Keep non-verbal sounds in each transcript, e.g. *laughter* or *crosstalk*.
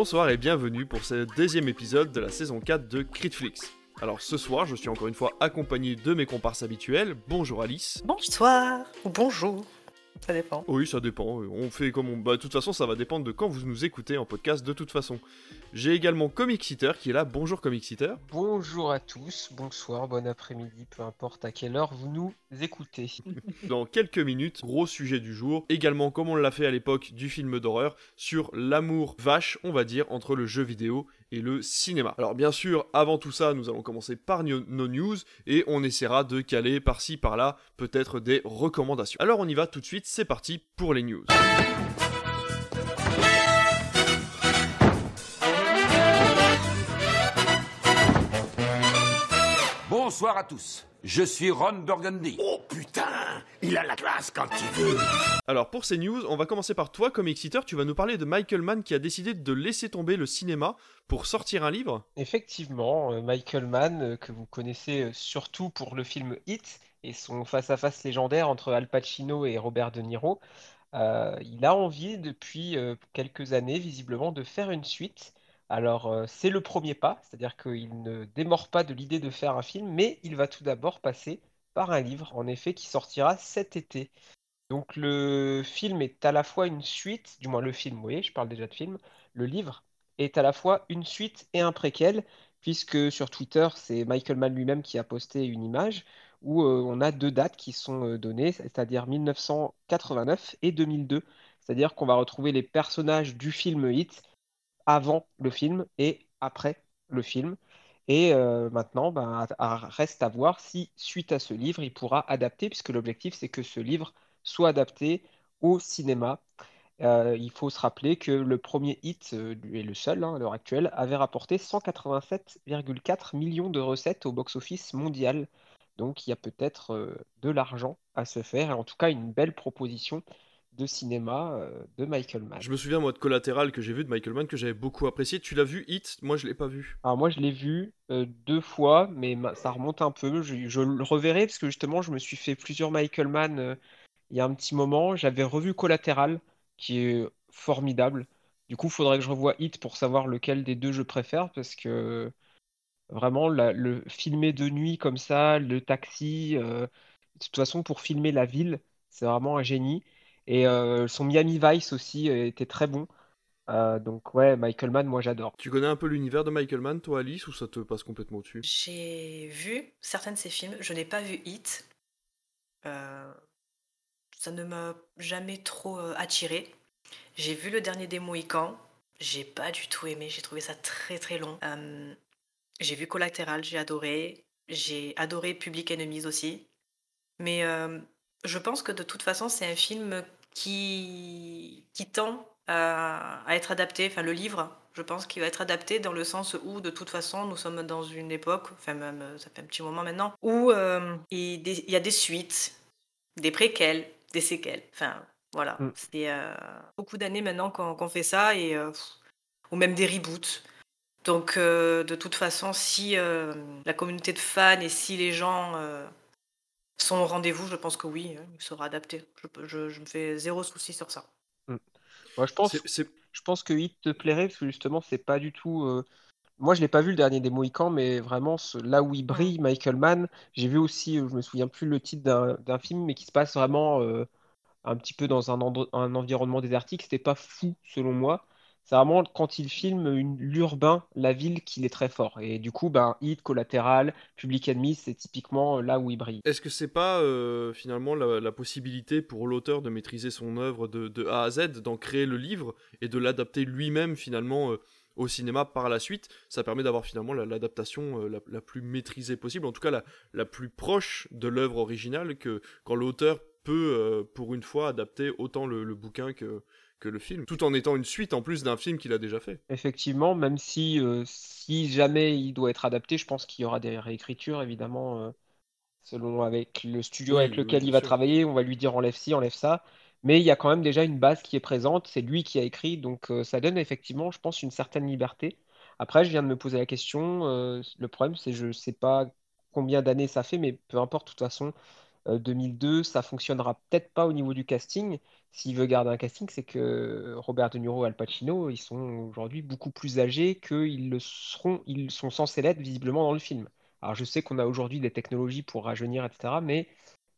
Bonsoir et bienvenue pour ce deuxième épisode de la saison 4 de Critflix. Alors ce soir, je suis encore une fois accompagné de mes comparses habituels. Bonjour Alice. Bonsoir ou bonjour. Ça dépend. Oui, ça dépend. On fait comme on. Bah, de toute façon, ça va dépendre de quand vous nous écoutez en podcast, de toute façon. J'ai également Comic Seater qui est là. Bonjour Comic Seater. Bonjour à tous, bonsoir, bon après-midi, peu importe à quelle heure vous nous écoutez. *laughs* Dans quelques minutes, gros sujet du jour. Également, comme on l'a fait à l'époque du film d'horreur, sur l'amour vache, on va dire, entre le jeu vidéo et le cinéma. Alors bien sûr, avant tout ça, nous allons commencer par nos news et on essaiera de caler par-ci par-là peut-être des recommandations. Alors on y va tout de suite, c'est parti pour les news. Bonsoir à tous. Je suis Ron Burgundy. Oh putain, il a la classe quand il veut. Alors pour ces news, on va commencer par toi comme exciteur, tu vas nous parler de Michael Mann qui a décidé de laisser tomber le cinéma pour sortir un livre. Effectivement, euh, Michael Mann, euh, que vous connaissez euh, surtout pour le film Hit et son face-à-face légendaire entre Al Pacino et Robert De Niro, il a envie depuis quelques années visiblement de faire une suite. Alors, c'est le premier pas, c'est-à-dire qu'il ne démord pas de l'idée de faire un film, mais il va tout d'abord passer par un livre, en effet, qui sortira cet été. Donc, le film est à la fois une suite, du moins le film, vous voyez, je parle déjà de film, le livre est à la fois une suite et un préquel, puisque sur Twitter, c'est Michael Mann lui-même qui a posté une image où on a deux dates qui sont données, c'est-à-dire 1989 et 2002. C'est-à-dire qu'on va retrouver les personnages du film Hit avant le film et après le film. Et euh, maintenant, ben, reste à voir si, suite à ce livre, il pourra adapter, puisque l'objectif, c'est que ce livre soit adapté au cinéma. Euh, il faut se rappeler que le premier hit, euh, et le seul hein, à l'heure actuelle, avait rapporté 187,4 millions de recettes au box-office mondial. Donc il y a peut-être de l'argent à se faire, et en tout cas une belle proposition de cinéma euh, de Michael Mann. Je me souviens moi de Collatéral que j'ai vu de Michael Mann que j'avais beaucoup apprécié. Tu l'as vu Hit? Moi je l'ai pas vu. Alors moi je l'ai vu euh, deux fois, mais ça remonte un peu. Je, le reverrai parce que justement je me suis fait plusieurs Michael Mann euh, il y a un petit moment. J'avais revu Collatéral qui est formidable. Du coup, il faudrait que je revoie Hit pour savoir lequel des deux je préfère parce que vraiment le filmer de nuit comme ça, le taxi, de toute façon pour filmer la ville, c'est vraiment un génie. Et euh, son Miami Vice aussi euh, était très bon. Euh, donc ouais, Michael Mann, moi j'adore. Tu connais un peu l'univers de Michael Mann, toi Alice, ou ça te passe complètement dessus J'ai vu certains de ses films, je n'ai pas vu Hit. ça ne m'a jamais trop attiré. J'ai vu le dernier des Mohicans, j'ai pas du tout aimé, j'ai trouvé ça très très long. j'ai vu Collateral, j'ai adoré. J'ai adoré Public Enemies aussi. Mais je pense que de toute façon, c'est un film qui, qui tend à, être adapté, enfin le livre, je pense qu'il va être adapté dans le sens où de toute façon nous sommes dans une époque, enfin même ça fait un petit moment maintenant, où euh, il, y a des suites, des préquels, des séquelles, enfin voilà, mm. c'est euh, beaucoup d'années maintenant qu'on fait ça, et, euh, ou même des reboots. Donc de toute façon, si la communauté de fans et si les gens son rendez-vous, je pense que oui, hein, il sera adapté. Je, me fais zéro souci sur ça. Mm. Moi, je pense, je pense que Hit te plairait parce que justement, c'est pas du tout. Euh, moi, je l'ai pas vu le dernier des Mohicans, mais vraiment là où il brille, Michael Mann. J'ai vu aussi, euh, je me souviens plus le titre d'un film, mais qui se passe vraiment euh, un petit peu dans un, un environnement désertique. C'était pas fou selon moi c'est vraiment quand il filme l'urbain, la ville, qu'il est très fort. Et du coup, ben, Hit, Collatéral, Public Enemy, c'est typiquement là où il brille. Est-ce que c'est pas euh, finalement la, possibilité pour l'auteur de maîtriser son œuvre de, A à Z, d'en créer le livre et de l'adapter lui-même finalement euh, au cinéma par la suite? Ça permet d'avoir finalement l'adaptation euh, la, plus maîtrisée possible, en tout cas la, plus proche de l'œuvre originale que quand l'auteur peut, pour une fois, adapter autant le bouquin que que le film, tout en étant une suite en plus d'un film qu'il a déjà fait. Effectivement, même si, euh, si jamais il doit être adapté, je pense qu'il y aura des réécritures, évidemment, euh, selon avec le studio avec lequel il va travailler, on va lui dire enlève ci, enlève ça. Mais il y a quand même déjà une base qui est présente, c'est lui qui a écrit, donc euh, ça donne effectivement, je pense, une certaine liberté. Après, je viens de me poser la question, le problème, c'est je ne sais pas combien d'années ça fait, mais peu importe, de toute façon, 2002, ça fonctionnera peut-être pas au niveau du casting. S'il veut garder un casting, c'est que Robert De Niro et Al Pacino, ils sont aujourd'hui beaucoup plus âgés qu'ils le seront, ils sont censés l'être visiblement dans le film. Alors je sais qu'on a aujourd'hui des technologies pour rajeunir, etc. Mais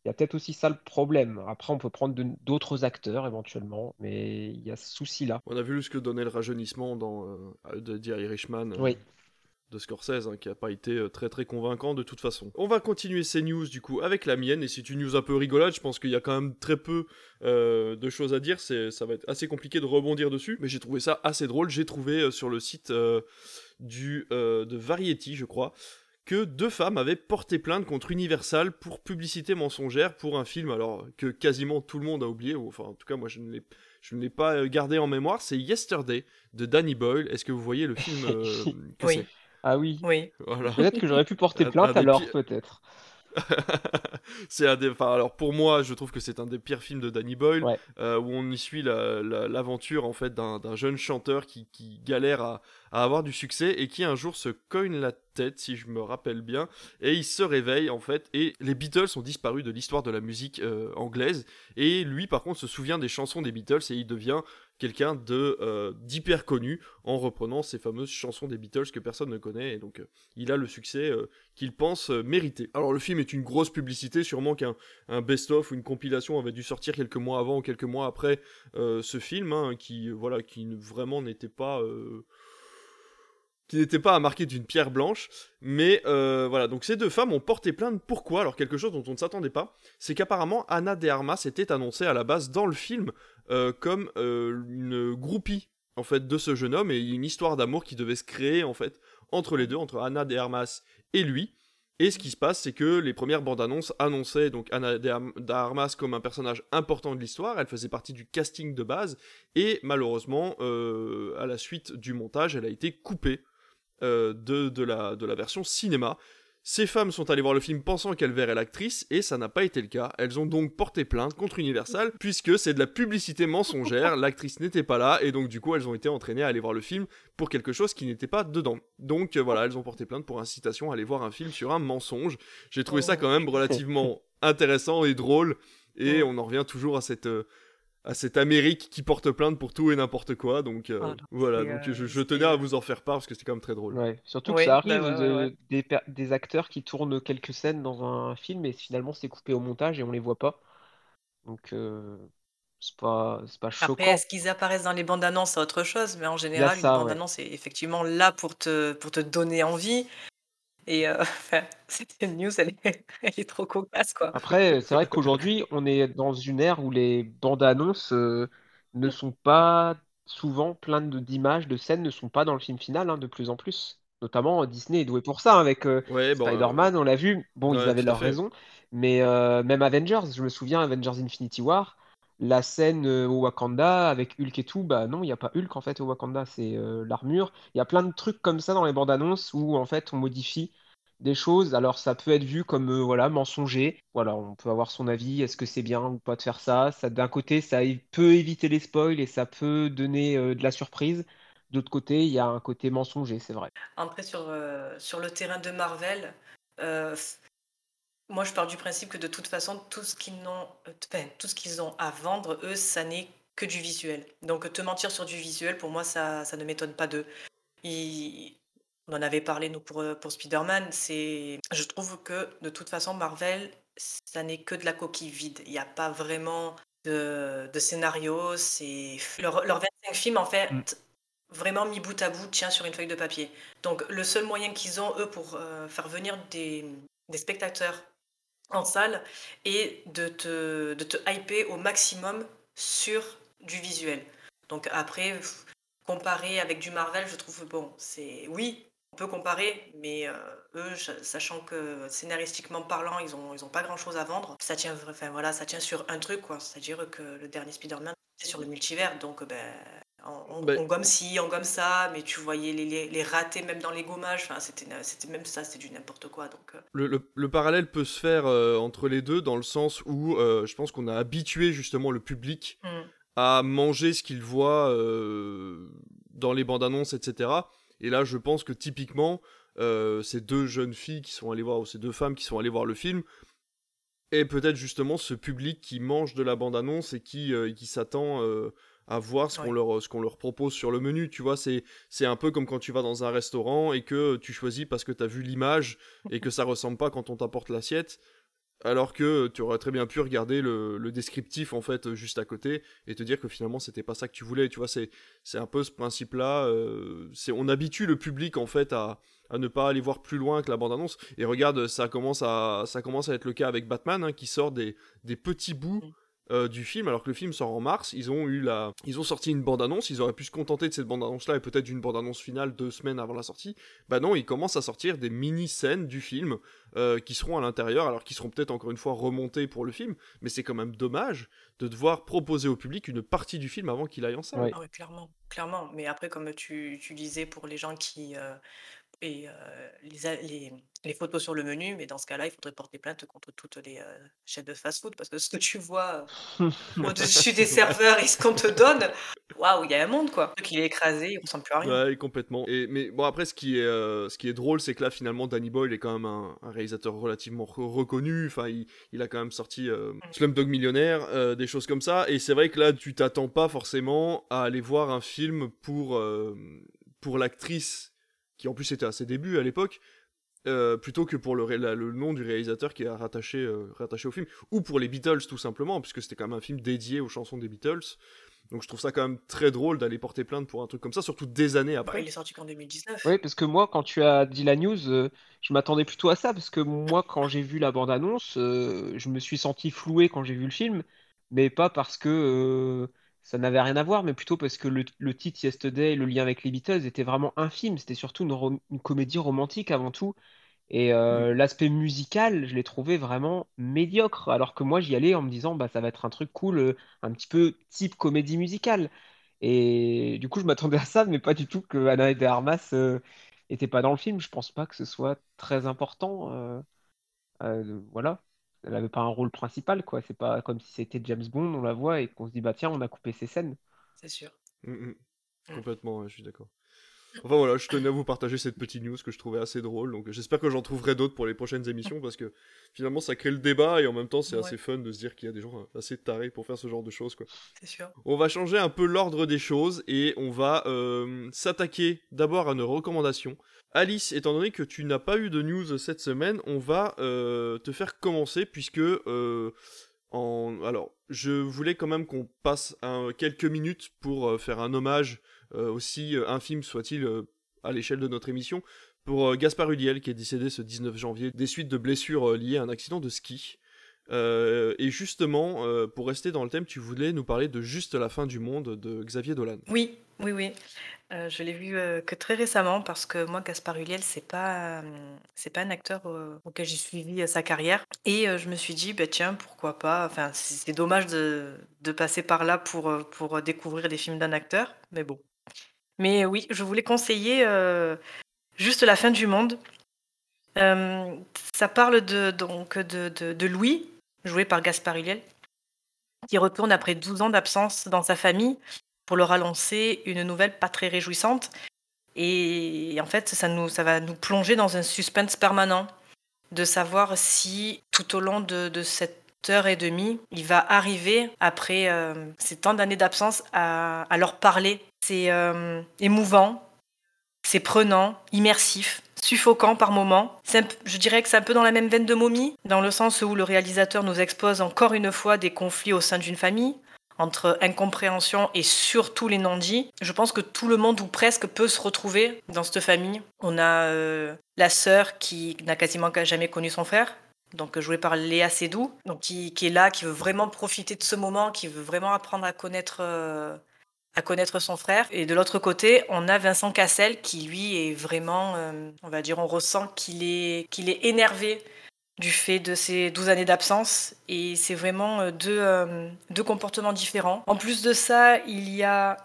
il y a peut-être aussi ça le problème. Après, on peut prendre d'autres acteurs éventuellement, mais il y a ce souci-là. On a vu ce que donnait le rajeunissement dans euh, de The Irishman. Euh, oui de Scorsese, hein, qui n'a pas été euh, très très convaincant de toute façon. On va continuer ces news du coup avec la mienne, et c'est une news un peu rigolote, je pense qu'il y a quand même très peu euh, de choses à dire, ça va être assez compliqué de rebondir dessus, mais j'ai trouvé ça assez drôle, j'ai trouvé euh, sur le site du, de Variety, je crois, que deux femmes avaient porté plainte contre Universal pour publicité mensongère pour un film alors que quasiment tout le monde a oublié, ou enfin en tout cas moi je ne l'ai je ne l'ai pas gardé en mémoire, c'est Yesterday de Danny Boyle. Est-ce que vous voyez le film *laughs* que oui. Ah oui. Oui. Peut-être que j'aurais pu porter plainte alors, peut-être. *laughs* c'est un des. Enfin, alors pour moi, je trouve que c'est un des pires films de Danny Boyle, euh, où on y suit l'aventure en fait d'un jeune chanteur qui, galère à, avoir du succès et qui un jour se cogne la tête, si je me rappelle bien, et il se réveille en fait. Et les Beatles ont disparu de l'histoire de la musique euh, anglaise, et lui par contre se souvient des chansons des Beatles et il devient quelqu'un euh, d'hyper connu en reprenant ces fameuses chansons des Beatles que personne ne connaît et donc euh, il a le succès euh, qu'il pense mériter. Alors le film est une grosse publicité, sûrement qu'un best-of ou une compilation avait dû sortir quelques mois avant ou quelques mois après ce film, hein, qui voilà qui vraiment n'était pas qui n'était pas à marquer d'une pierre blanche. Mais euh, voilà, donc ces deux femmes ont porté plainte. Pourquoi? Alors quelque chose dont on ne s'attendait pas, c'est qu'apparemment Anna de Armas était annoncée à la base dans le film euh, comme euh, une groupie en fait de ce jeune homme et une histoire d'amour qui devait se créer en fait entre les deux, entre Anna de Armas et lui. Et ce qui se passe, c'est que les premières bandes annonces annonçaient donc Anna de Armas comme un personnage important de l'histoire. Elle faisait partie du casting de base et malheureusement, à la suite du montage, elle a été coupée euh, de, la, de la version cinéma. Ces femmes sont allées voir le film pensant qu'elles verraient l'actrice et ça n'a pas été le cas. Elles ont donc porté plainte contre Universal puisque c'est de la publicité mensongère, *laughs* l'actrice n'était pas là et donc du coup elles ont été entraînées à aller voir le film pour quelque chose qui n'était pas dedans. Donc euh, voilà, elles ont porté plainte pour incitation à aller voir un film sur un mensonge. J'ai trouvé ça quand même relativement *laughs* intéressant et drôle et on en revient toujours à cette... Euh, à cette Amérique qui porte plainte pour tout et n'importe quoi. Donc euh, voilà, donc je, je, tenais à vous en faire part parce que c'est quand même très drôle. Ouais. Surtout que ça arrive de, des, des, acteurs qui tournent quelques scènes dans un film et finalement c'est coupé au montage et on les voit pas. Donc euh, c'est pas, pas choquant. Après, est-ce qu'ils apparaissent dans les bandes annonces, c'est autre chose, mais en général, les bandes annonces, c'est effectivement là pour te, pour te donner envie. Et euh, *laughs* cette news, elle est, *laughs* trop cocasse, quoi. Après, c'est vrai qu'aujourd'hui, on est dans une ère où les bandes annonces euh, ne sont pas souvent pleines d'images, de scènes, ne sont pas dans le film final, hein, de plus en plus. Notamment, Disney est doué pour ça, hein, avec euh, Spider-Man, on l'a vu. Bon, ils avaient leur raison. Mais même Avengers, je me souviens, Avengers Infinity War, la scène au Wakanda avec Hulk et tout, bah non, il n'y a pas Hulk en fait au Wakanda, c'est l'armure. Il y a plein de trucs comme ça dans les bandes annonces où en fait on modifie des choses. Alors ça peut être vu comme voilà mensonger. Voilà, on peut avoir son avis. Est-ce que c'est bien ou pas de faire ça Ça d'un côté, ça peut éviter les spoils et ça peut donner de la surprise. D'autre côté, il y a un côté mensonger, c'est vrai. Après sur sur le terrain de Marvel. Moi, je pars du principe que de toute façon, tout ce qu'ils ont, euh, tout ce qu'ils ont à vendre, eux, ça n'est que du visuel. Donc, te mentir sur du visuel, pour moi, ça, ça ne m'étonne pas d'eux. On en avait parlé, nous, pour, euh, pour Spider-Man. C'est... Je trouve que, de toute façon, Marvel, ça n'est que de la coquille vide. Il n'y a pas vraiment de, de scénario. C'est... Leurs leur 25 films, en fait, mm. vraiment mis bout à bout, tient sur une feuille de papier. Donc, le seul moyen qu'ils ont, eux, pour euh, faire venir des, des spectateurs en salle et de te, de te hyper au maximum sur du visuel. Donc après, comparer avec du Marvel, je trouve, bon, c'est oui, on peut comparer, mais euh, eux, sachant que scénaristiquement parlant, ils ont, ils ont pas grand chose à vendre, ça tient, enfin, voilà, ça tient sur un truc, quoi. C'est-à-dire que le dernier Spider-Man, sur le multivers, donc ben, on, ben gomme ci, on gomme ça, mais tu voyais les, les, ratés même dans les gommages. Enfin, c'était, c'était même ça, c'était du n'importe quoi. Donc, euh. le, le, parallèle peut se faire euh, entre les deux dans le sens où euh, je pense qu'on a habitué justement le public mmh. à manger ce qu'il voit dans les bandes annonces, etc. Et là, je pense que typiquement, ces deux jeunes filles qui sont allées voir, ou ces deux femmes qui sont allées voir le film, Et peut-être justement ce public qui mange de la bande-annonce et qui, euh, qui s'attend euh, à voir ce qu'on leur, leur propose sur le menu. Tu vois, c'est, un peu comme quand tu vas dans un restaurant et que tu choisis parce que tu as vu l'image et que ça ressemble pas quand on t'apporte l'assiette. Alors que tu aurais très bien pu regarder le, le descriptif en fait juste à côté et te dire que finalement c'était pas ça que tu voulais. Tu vois, c'est, un peu ce principe-là. euh, c'est, on habitue le public en fait à, à ne pas aller voir plus loin que la bande-annonce. Et regarde, ça commence à, ça commence à être le cas avec Batman hein, qui sort des, des petits bouts euh, du film, alors que le film sort en mars. Ils ont eu la, ils ont sorti une bande-annonce. Ils auraient pu se contenter de cette bande-annonce-là et peut-être d'une bande-annonce finale deux semaines avant la sortie. Bah non, ils commencent à sortir des mini-scènes du film euh, qui seront à l'intérieur, alors qu'ils seront peut-être encore une fois remontés pour le film. Mais c'est quand même dommage de devoir proposer au public une partie du film avant qu'il aille en salle. Ouais. Ah ouais, clairement, clairement. Mais après, comme tu, tu disais pour les gens qui euh, et les, a- les, les photos sur le menu, mais dans ce cas-là, il faudrait porter plainte contre toutes les chaînes de fast-food parce que ce que tu vois *laughs* au-dessus des serveurs et ce qu'on te donne, waouh, il y a un monde quoi. Qu'il est écrasé, il ressemble plus à rien. Ouais, complètement. Et, mais bon, après, ce qui est, euh, ce qui est drôle, c'est que là, finalement, Danny Boyle est quand même un, un réalisateur relativement re- reconnu. Enfin, il, il a quand même sorti euh, Slumdog Millionnaire, euh, des choses comme ça. Et c'est vrai que là, tu t'attends pas forcément à aller voir un film pour, pour l'actrice, qui en plus était à ses débuts à l'époque. euh, plutôt que pour le, ré- la- le nom du réalisateur qui est rattaché, euh, rattaché au film, ou pour les Beatles tout simplement, puisque c'était quand même un film dédié aux chansons des Beatles. Donc je trouve ça quand même très drôle d'aller porter plainte pour un truc comme ça, surtout des années Bah, après. il est sorti qu'en 2019. Oui, parce que moi, quand tu as dit la news, euh, je m'attendais plutôt à ça, parce que moi, quand j'ai vu la bande-annonce, euh, je me suis senti floué quand j'ai vu le film, mais pas parce que euh, ça n'avait rien à voir, mais plutôt parce que le, le titre Yesterday, le lien avec les Beatles, était vraiment infime. C'était surtout une, comédie romantique avant tout. Et euh, l'aspect musical, je l'ai trouvé vraiment médiocre, alors que moi, j'y allais en me disant, bah, ça va être un truc cool, euh, un petit peu type comédie musicale. Et du coup, je m'attendais à ça, mais pas du tout que Anna de Armas euh, était pas dans le film. Je pense pas que ce soit très important. euh, voilà. Elle avait pas un rôle principal, quoi. C'est pas comme si c'était James Bond, on la voit et qu'on se dit, bah tiens, on a coupé ces scènes. C'est sûr. Mm, mm. Mm. Complètement, ouais, je suis d'accord. Enfin voilà, je tenais à vous partager cette petite news que je trouvais assez drôle. Donc j'espère que j'en trouverai d'autres pour les prochaines émissions parce que finalement ça crée le débat et en même temps c'est Ouais. assez fun de se dire qu'il y a des gens assez tarés pour faire ce genre de choses quoi. C'est sûr. On va changer un peu l'ordre des choses et on va euh, s'attaquer d'abord à nos recommandations. Alice, étant donné que tu n'as pas eu de news cette semaine, on va euh, te faire commencer puisque euh, en... alors je voulais quand même qu'on passe un- quelques minutes pour faire un hommage aussi euh, infime soit-il euh, à l'échelle de notre émission pour euh, Gaspard Huliel qui est décédé ce 19 janvier des suites de blessures euh, liées à un accident de ski. Euh, et justement, euh, pour rester dans le thème, tu voulais nous parler de Juste la fin du monde de Xavier Dolan. Oui, oui, oui. Euh, je l'ai vu euh, que très récemment parce que moi, Gaspard Ulliel, c'est pas, euh, c'est pas un acteur euh, auquel j'ai suivi euh, sa carrière. Et euh, je me suis dit, bah, tiens, pourquoi pas. Enfin, c'est dommage de, passer par là pour, euh, pour découvrir des films d'un acteur, mais bon. Mais oui, je voulais conseiller euh, juste la fin du monde. Euh, ça parle de, donc de, Louis, joué par Gaspard Ulliel, qui retourne après 12 ans d'absence dans sa famille pour leur annoncer une nouvelle pas très réjouissante. Et en fait, ça, nous, ça va nous plonger dans un suspense permanent de savoir si tout au long de cette heure et demie, il va arriver, après euh, ces tant d'années d'absence, à, leur parler. C'est euh, émouvant, c'est prenant, immersif, suffocant par moments. Je dirais que c'est un peu dans la même veine de Momie, dans le sens où le réalisateur nous expose encore une fois des conflits au sein d'une famille, entre incompréhension et surtout les non-dits. Je pense que tout le monde, ou presque, peut se retrouver dans cette famille. On a euh, la sœur qui n'a quasiment jamais connu son frère, donc jouée par Léa Seydoux, donc qui, qui est là, qui veut vraiment profiter de ce moment, qui veut vraiment apprendre à connaître, euh, à connaître son frère. Et de l'autre côté, on a Vincent Cassel qui, lui, est vraiment, euh, on va dire, on ressent qu'il est, est énervé du fait de ces 12 années d'absence. Et c'est vraiment euh, deux, euh, deux comportements différents. En plus de ça, il y a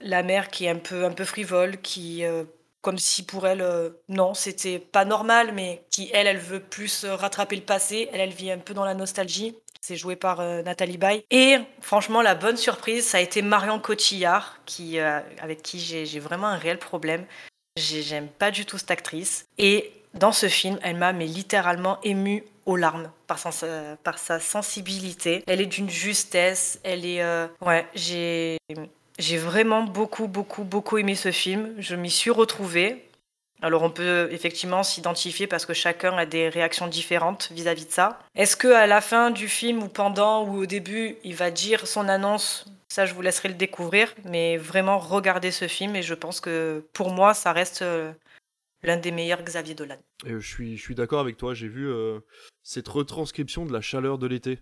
la mère qui est un peu, un peu frivole, qui, euh, comme si pour elle, euh, non, c'était pas normal, mais qui, elle, elle veut plus euh, rattraper le passé. Elle, elle vit un peu dans la nostalgie. C'est joué par euh, Nathalie Baye. Et franchement, la bonne surprise, ça a été Marion Cotillard, qui, euh, avec qui j'ai vraiment un réel problème. J'ai- J'aime pas du tout cette actrice. Et dans ce film, elle m'a littéralement émue aux larmes par, sa, par sa sensibilité. Elle est d'une justesse. Elle est, ouais, j'ai, j'ai vraiment beaucoup, beaucoup, beaucoup aimé ce film. Je m'y suis retrouvée. Alors on peut effectivement s'identifier parce que chacun a des réactions différentes vis-à-vis de ça. Est-ce que à la fin du film ou pendant ou au début, il va dire son annonce? Ça, je vous laisserai le découvrir. Mais vraiment, regardez ce film et je pense que pour moi, ça reste euh, l'un des meilleurs Xavier Dolan. Je suis, je suis d'accord avec toi. J'ai vu euh, cette retranscription de la chaleur de l'été.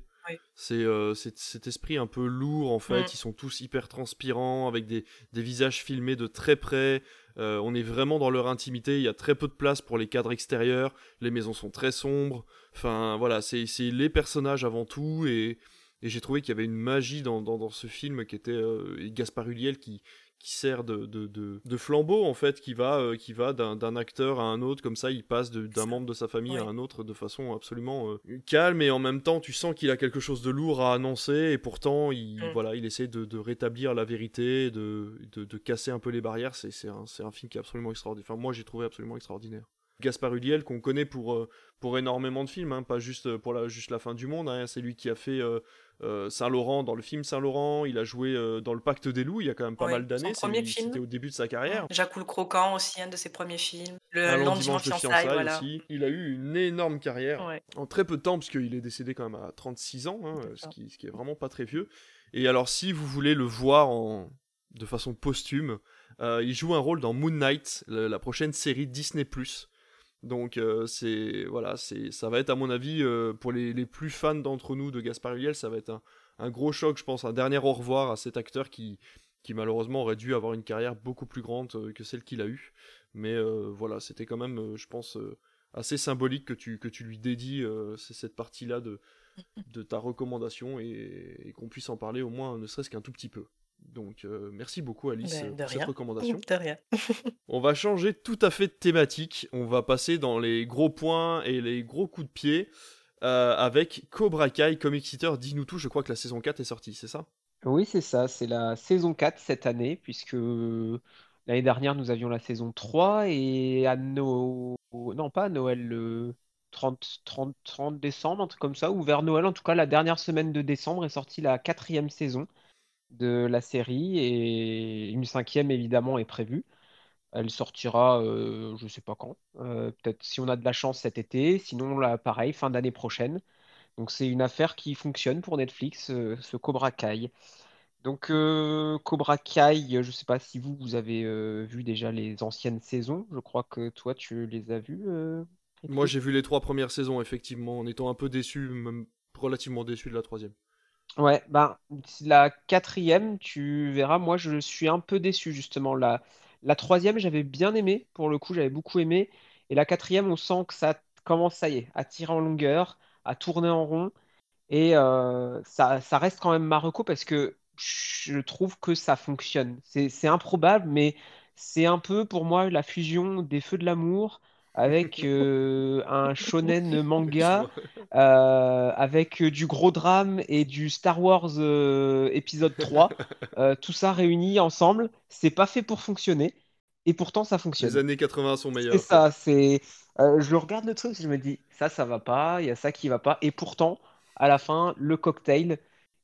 C'est euh, cet esprit un peu lourd en fait. Mm. Ils sont tous hyper transpirants avec des, des visages filmés de très près. Euh, on est vraiment dans leur intimité. Il y a très peu de place pour les cadres extérieurs. Les maisons sont très sombres. Enfin voilà, c'est les personnages avant tout et, et j'ai trouvé qu'il y avait une magie dans, dans, dans, ce film qui était euh, Gaspard Huliel qui, qui sert de, de, de, flambeau en fait, qui va, euh, qui va d'un acteur à un autre, comme ça il passe d'un membre de sa famille à un autre de façon absolument euh, calme et en même temps tu sens qu'il a quelque chose de lourd à annoncer et pourtant il, mm. voilà, il essaie de, rétablir la vérité, de, de, casser un peu les barrières. C'est un, un film qui est absolument extraordinaire. Enfin, moi j'ai trouvé absolument extraordinaire. Gaspard Huliel qu'on connaît pour, euh, pour énormément de films, hein, pas juste pour la, juste la fin du monde. Hein. c'est lui qui a fait Saint-Laurent dans le film Saint-Laurent, il a joué euh, dans Le Pacte des loups il y a quand même pas mal d'années. C'était au début de sa carrière. Jacques le Croquant aussi, un de ses premiers films. Le Lendemain de fiançailles, voilà. aussi. Il a eu une énorme carrière en très peu de temps, parce qu'il est décédé quand même à 36 ans, hein, ce, qui, ce, qui, est vraiment pas très vieux. Et alors, si vous voulez le voir en... de façon posthume, euh, il joue un rôle dans Moon Knight, la prochaine série Disney+. Donc euh, c'est voilà, c'est ça va être à mon avis euh, pour les, plus fans d'entre nous de Gaspard Ulliel, ça va être un, gros choc, je pense, un dernier au revoir à cet acteur qui qui malheureusement aurait dû avoir une carrière beaucoup plus grande euh, que celle qu'il a eue. Mais voilà, c'était quand même, je pense, assez symbolique que tu que tu lui dédies cette partie-là de de ta recommandation et qu'on puisse en parler au moins ne serait-ce qu'un tout petit peu. Donc euh, merci beaucoup Alice ben, pour cette recommandation. *laughs* De rien. *laughs* on va changer tout à fait de thématique. On va passer dans les gros points et les gros coups de pied euh, avec Cobra Kai Comic Eater. Dis-nous tout, je crois que la saison 4 est sortie, c'est ça? Oui, c'est ça. C'est la saison 4 cette année, puisque l'année dernière nous avions la saison 3 et à Noël. Non, pas à Noël, le 30, 30, 30 décembre, un truc comme ça, ou vers Noël en tout cas, la dernière semaine de décembre est sortie la quatrième saison de la série et une cinquième évidemment est prévue. Elle sortira, euh, je ne sais pas quand, euh, peut-être si on a de la chance cet été, sinon là, pareil, fin d'année prochaine. Donc c'est une affaire qui fonctionne pour Netflix, euh, ce Cobra Kai. Donc Cobra Kai, je ne sais pas si vous, vous avez vu déjà les anciennes saisons. Je crois que toi, tu les as vues. Moi, j'ai vu les trois premières saisons, effectivement, en étant un peu déçu, même relativement déçu de la troisième. Ouais, ben, la quatrième, tu verras, moi je suis un peu déçu justement. La, la troisième, j'avais bien aimé, pour le coup, j'avais beaucoup aimé. Et la quatrième, on sent que ça commence, ça y est, à tirer en longueur, à tourner en rond. Et euh, ça, ça reste quand même Marocco parce que je trouve que ça fonctionne. C'est improbable, mais c'est un peu pour moi la fusion des Feux de l'amour *laughs* *laughs* avec euh, un shonen manga, euh, avec du gros drame et du Star Wars euh, épisode 3. *laughs* tout ça réuni ensemble, c'est pas fait pour fonctionner. Et pourtant, ça fonctionne. Les années 80 sont meilleures. C'est ça, c'est. je regarde le truc, je me dis, ça, ça va pas, il y a ça qui va pas. Et pourtant, à la fin, le cocktail,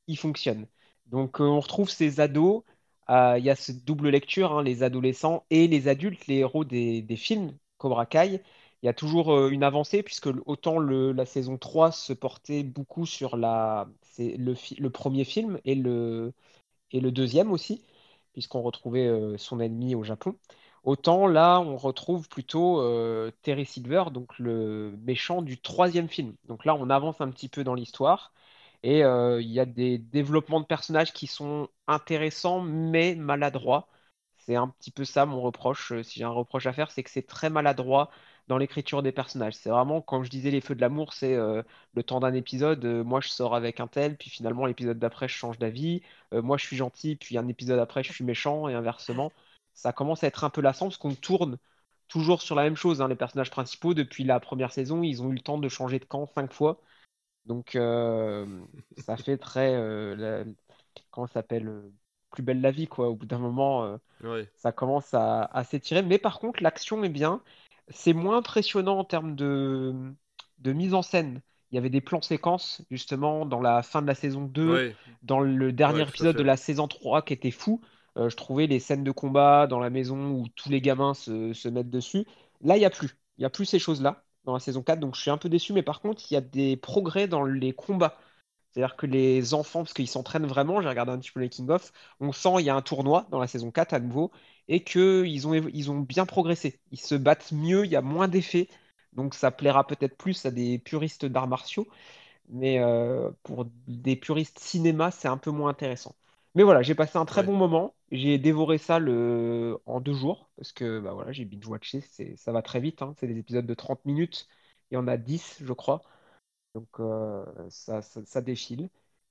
il fonctionne. Donc, on retrouve ces ados. Il y a cette double lecture, hein, les adolescents et les adultes, les héros des, des films Cobra Kai, il y a toujours euh, une avancée, puisque autant la saison 3 se portait beaucoup sur le, premier film et le, et le deuxième aussi, puisqu'on retrouvait euh, son ennemi au Japon. Autant là, on retrouve plutôt euh, Terry Silver, donc le méchant du troisième film. Donc là, on avance un petit peu dans l'histoire. Et il y a des développements de personnages qui sont intéressants, mais maladroits. C'est un petit peu ça mon reproche. Euh, si j'ai un reproche à faire, c'est que c'est très maladroit dans l'écriture des personnages. C'est vraiment, quand je disais les feux de l'amour, c'est euh, le temps d'un épisode, euh, moi je sors avec un tel, puis finalement l'épisode d'après je change d'avis, moi je suis gentil, puis un épisode après je suis méchant, et inversement. Ça commence à être un peu lassant parce qu'on tourne toujours sur la même chose. Hein. Les personnages principaux, depuis la première saison, ils ont eu le temps de changer de camp cinq fois. Donc ça fait très... comment ça s'appelle plus belle la vie, quoi. Au bout d'un moment, euh, ça commence à, s'étirer. Mais par contre, l'action est bien. C'est moins impressionnant en termes de, de mise en scène. Il y avait des plans séquences, justement, dans la fin de la saison 2, Ouais, dans le dernier Ouais, épisode de la saison 3 qui était fou. Euh, je trouvais les scènes de combat dans la maison où tous les gamins se, se mettent dessus. Là, il n'y a plus. Il n'y a plus ces choses-là dans la saison 4, donc je suis un peu déçu, mais par contre, il y a des progrès dans les combats. C'est-à-dire que les enfants, parce qu'ils s'entraînent vraiment, j'ai regardé un petit peu les King of, on sent il y a un tournoi dans la saison 4 à nouveau, et qu'ils ont, ils ont bien progressé. Ils se battent mieux, il y a moins d'effets, donc ça plaira peut-être plus à des puristes d'arts martiaux, mais euh, pour des puristes cinéma, c'est un peu moins intéressant. Mais voilà, j'ai passé un très Ouais. bon moment. J'ai dévoré ça le... en deux jours, parce que bah voilà, j'ai binge-watché, ça va très vite, hein. C'est des épisodes de 30 minutes, il y en a 10, je crois. Donc euh, ça, ça, défile.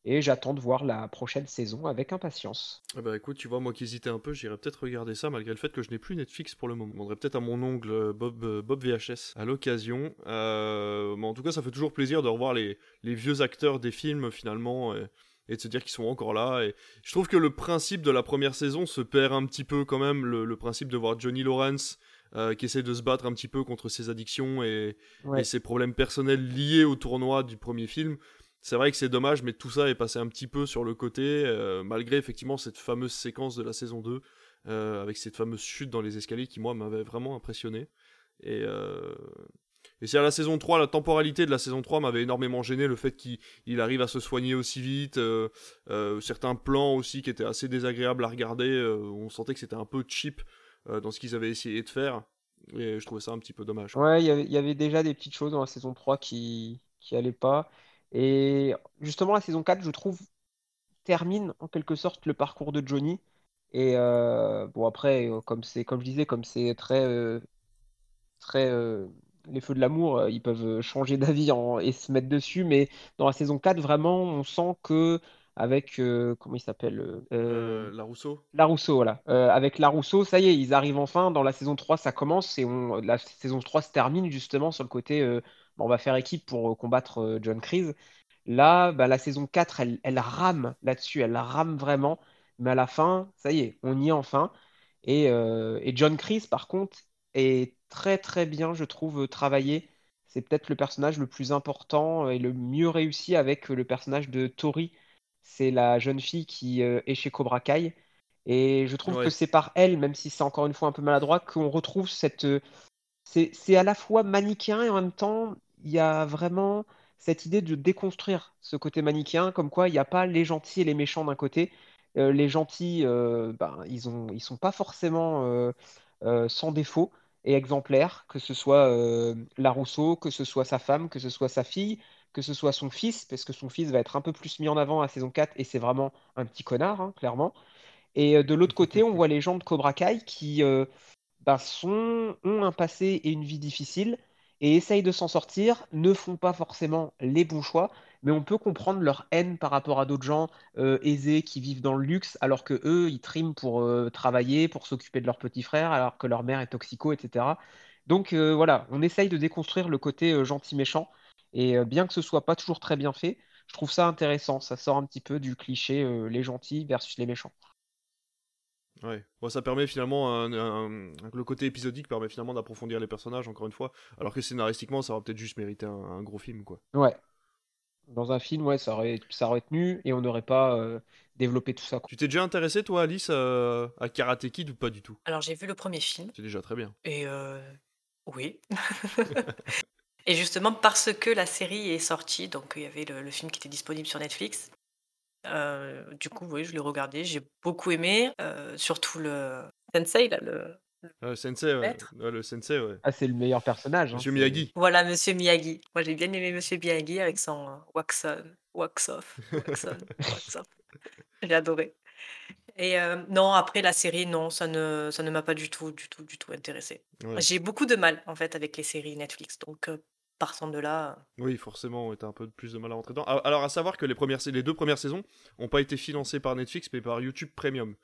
Et j'attends de voir la prochaine saison avec impatience. Ah bah écoute, tu vois, moi qui hésitais un peu, j'irais peut-être regarder ça malgré le fait que je n'ai plus Netflix pour le moment. Je demanderai peut-être à mon ongle euh, Bob, euh, Bob VHS à l'occasion. Mais en tout cas, ça fait toujours plaisir de revoir les, les vieux acteurs des films finalement et, de se dire qu'ils sont encore là. Et je trouve que le principe de la première saison se perd un petit peu quand même. Le principe de voir Johnny Lawrence euh, qui essaie de se battre un petit peu contre ses addictions et, Ouais. et ses problèmes personnels liés au tournoi du premier film. C'est vrai que c'est dommage, mais tout ça est passé un petit peu sur le côté, euh, malgré effectivement cette fameuse séquence de la saison 2, euh, avec cette fameuse chute dans les escaliers qui, moi, m'avait vraiment impressionné. Et, et c'est à la saison 3, la temporalité de la saison 3 m'avait énormément gêné, le fait qu'il il arrive à se soigner aussi vite, euh, euh, certains plans aussi qui étaient assez désagréables à regarder, euh, on sentait que c'était un peu cheap dans ce qu'ils avaient essayé de faire, et je trouvais ça un petit peu dommage. Ouais, il y avait, déjà des petites choses dans la saison 3 qui, qui allaient pas. Et justement, la saison 4, je trouve, termine en quelque sorte le parcours de Johnny. Et euh, bon, après, euh, comme comme je disais, comme c'est très, euh, très euh, les feux de l'amour, euh, ils peuvent changer d'avis et se mettre dessus. Mais dans la saison 4, vraiment, on sent que avec, euh, comment il s'appelle? euh, euh, la Rousseau Larousseau, voilà. Euh, avec Larousseau, ça y est, ils arrivent enfin. Dans la saison 3, ça commence et on, la saison 3 se termine justement sur le côté on va faire équipe pour combattre John Kreese. Là, bah, la saison 4, elle, elle rame là-dessus, elle rame vraiment. Mais à la fin, ça y est, on y est enfin. Et, et John Kreese, par contre, est très très bien, je trouve, travaillé. C'est peut-être le personnage le plus important et le mieux réussi avec le personnage de Tori. C'est la jeune fille qui euh, est chez Cobra Kai. Et je trouve que c'est par elle, même si c'est encore une fois un peu maladroit, qu'on retrouve cette. euh, C'est à la fois manichéen et en même temps, il y a vraiment cette idée de déconstruire ce côté manichéen, comme quoi il n'y a pas les gentils et les méchants d'un côté. Euh, les gentils, euh, ben, ils ont, ils sont pas forcément euh, sans défaut et exemplaires, que ce soit euh, Larousseau, que ce soit sa femme, que ce soit sa fille, que ce soit son fils, parce que son fils va être un peu plus mis en avant à saison 4 et c'est vraiment un petit connard, hein, clairement. Et euh, de l'autre côté, on voit les gens de Cobra Kai qui euh, sont, ont un passé et une vie difficile et essayent de s'en sortir, ne font pas forcément les bons choix, mais on peut comprendre leur haine par rapport à d'autres gens euh, aisés qui vivent dans le luxe, alors que eux, ils triment pour euh, travailler, pour s'occuper de leur petit frère, alors que leur mère est toxico, etc. Donc euh, voilà, on essaye de déconstruire le côté euh, gentil-méchant, et euh, bien que ce soit pas toujours très bien fait, je trouve ça intéressant, ça sort un petit peu du cliché euh, les gentils versus les méchants. Ouais. Bon, ça permet finalement un, un- le côté épisodique permet finalement d'approfondir les personnages encore une fois, alors que scénaristiquement ça aurait peut-être juste mérité un, un gros film quoi. Ouais. Dans un film, ouais, ça aurait, ça aurait tenu et on n'aurait pas euh, développé tout ça. quoi. Tu t'es déjà intéressé toi Alice à, à Karate Kid ou pas du tout? Alors j'ai vu le premier film C'est déjà très bien. et euh, oui. *laughs* et justement parce que la série est sortie, donc il y avait le, le film qui était disponible sur Netflix. euh, du coup, oui, je l'ai regardé, j'ai beaucoup aimé, euh, surtout le sensei là, le Ah, le sensei, ouais. Le sensei, ouais. Ah, c'est le meilleur personnage. hein, Monsieur Miyagi. Voilà, Monsieur Miyagi. Moi, j'ai bien aimé Monsieur Miyagi avec son euh, wax on, wax off, wax on, *laughs* wax off. J'ai adoré. Et euh, non, après la série, non, ça ne, ça ne m'a pas du tout, du tout, du tout intéressé. Ouais. J'ai beaucoup de mal en fait avec les séries Netflix, donc euh, partant de là, Oui, forcément, ouais, t'as un peu plus de mal à rentrer dedans. Alors, à savoir que les, premières, les deux premières saisons n'ont pas été financées par Netflix, mais par YouTube Premium.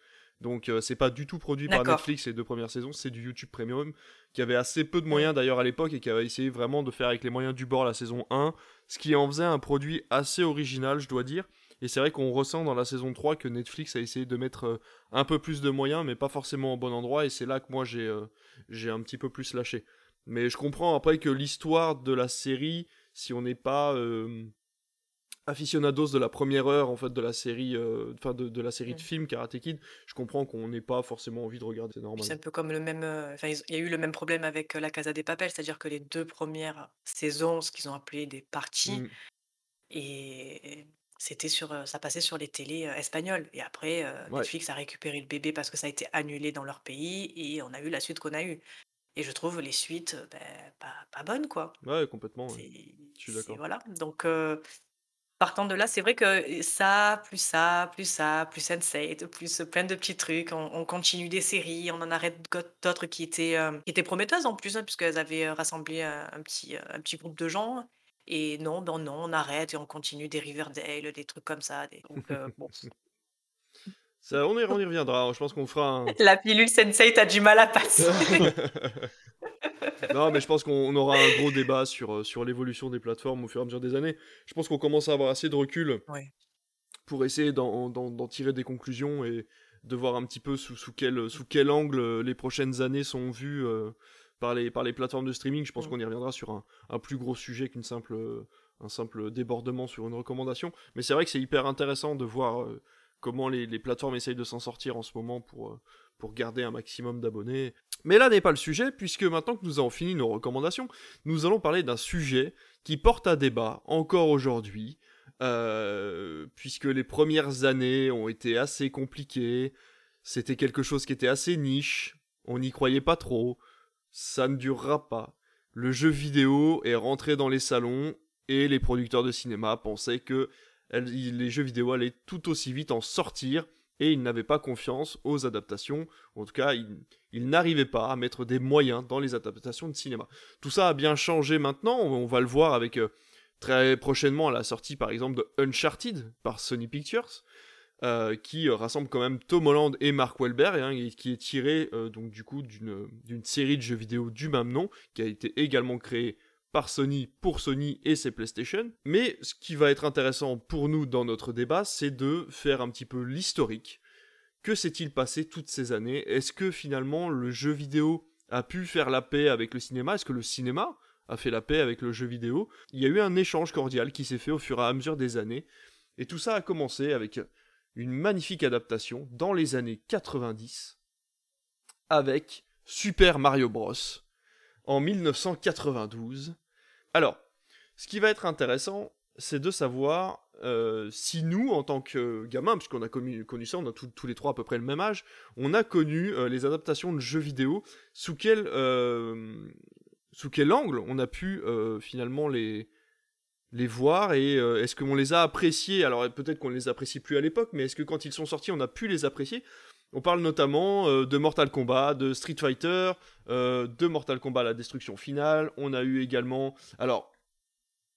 Donc, euh, c'est pas du tout produit par. Netflix les deux premières saisons, c'est du YouTube Premium, qui avait assez peu de moyens d'ailleurs à l'époque et qui avait essayé vraiment de faire avec les moyens du bord la saison 1, ce qui en faisait un produit assez original, je dois dire. Et c'est vrai qu'on ressent dans la saison 3 que Netflix a essayé de mettre euh, un peu plus de moyens, mais pas forcément au bon endroit, et c'est là que moi j'ai euh, j'ai un petit peu plus lâché. Mais je comprends après que l'histoire de la série, si on n'est pas euh, aficionados de la première heure en fait de la série, euh, enfin de, de la série de Mm. films Karate Kid, je comprends qu'on n'ait pas forcément envie de regarder, c'est normal. c'est un peu comme le même. euh, Enfin, il y a eu le même problème avec euh, La Casa des Papel, c'est-à-dire que les deux premières saisons, ce qu'ils ont appelé des parties, Mm. et c'était sur, ça passait sur les télés espagnoles. Et après, Ouais. Netflix a récupéré le bébé parce que ça a été annulé dans leur pays, et on a eu la suite qu'on a eue. Et je trouve les suites euh, ben, pas, pas bonnes, quoi. Ouais, complètement. ouais. Je suis d'accord. voilà. Donc, euh, partant de là, c'est vrai que ça, plus ça, plus ça, plus Sense8, plus plein de petits trucs. On, on continue des séries, on en arrête d'autres qui étaient, euh, qui étaient prometteuses en plus, hein, puisqu'elles avaient euh, rassemblé un, un petit, euh, un petit groupe de gens. Et non, ben non, on arrête et on continue des Riverdale, des trucs comme ça. des- Donc, euh, bon. *laughs* Ça, on, y, on y reviendra. Je pense qu'on fera un. La pilule Sense8 a du mal à passer. *laughs* non, mais je pense qu'on aura un gros débat sur, euh, sur l'évolution des plateformes au fur et à mesure des années. Je pense qu'on commence à avoir assez de recul pour essayer d'en tirer des conclusions et de voir un petit peu sous, sous, quel, sous quel angle euh, les prochaines années sont vues euh, par, les, par les plateformes de streaming. Je pense Mm. qu'on y reviendra sur un, un plus gros sujet qu'une simple, un simple débordement sur une recommandation. Mais c'est vrai que c'est hyper intéressant de voir euh, comment les, plateformes essayent de s'en sortir en ce moment pour, euh, pour garder un maximum d'abonnés. Mais là n'est pas le sujet, puisque maintenant que nous avons fini nos recommandations, nous allons parler d'un sujet qui porte à débat encore aujourd'hui, euh, puisque les premières années ont été assez compliquées, c'était quelque chose qui était assez niche, on n'y croyait pas trop, ça ne durera pas. Le jeu vidéo est rentré dans les salons et les producteurs de cinéma pensaient que les jeux vidéo allaient tout aussi vite en sortir et ils n'avaient pas confiance aux adaptations, en tout cas ils, ils n'arrivaient pas à mettre des moyens dans les adaptations de cinéma. Tout ça a bien changé maintenant, on va le voir avec euh, très prochainement la sortie par exemple de Uncharted par Sony Pictures, euh, qui euh, rassemble quand même Tom Holland et Mark Wahlberg, hein, et qui est tiré donc du coup d'une série de jeux vidéo du même nom, qui a été également créée par Sony pour Sony et ses PlayStation. Mais ce qui va être intéressant pour nous dans notre débat, c'est de faire un petit peu l'historique. Que s'est-il passé toutes ces années? Est-ce que finalement le jeu vidéo a pu faire la paix avec le cinéma? Est-ce que le cinéma a fait la paix avec le jeu vidéo? Il y a eu un échange cordial qui s'est fait au fur et à mesure des années. Et tout ça a commencé avec une magnifique adaptation dans les années 90 avec Super Mario Bros. en 1992. Alors, ce qui va être intéressant, c'est de savoir euh, si nous, en tant que gamins, puisqu'on a connu, ça, on a tous les trois à peu près le même âge, on a connu euh, les adaptations de jeux vidéo, sous quel, euh, angle on a pu finalement les, les voir et est-ce qu'on les a appréciés? Alors peut-être qu'on ne les apprécie plus à l'époque, mais est-ce que quand ils sont sortis, on a pu les apprécier? On parle notamment euh, de Mortal Kombat, de Street Fighter, euh, de Mortal Kombat la destruction finale. On a eu également, alors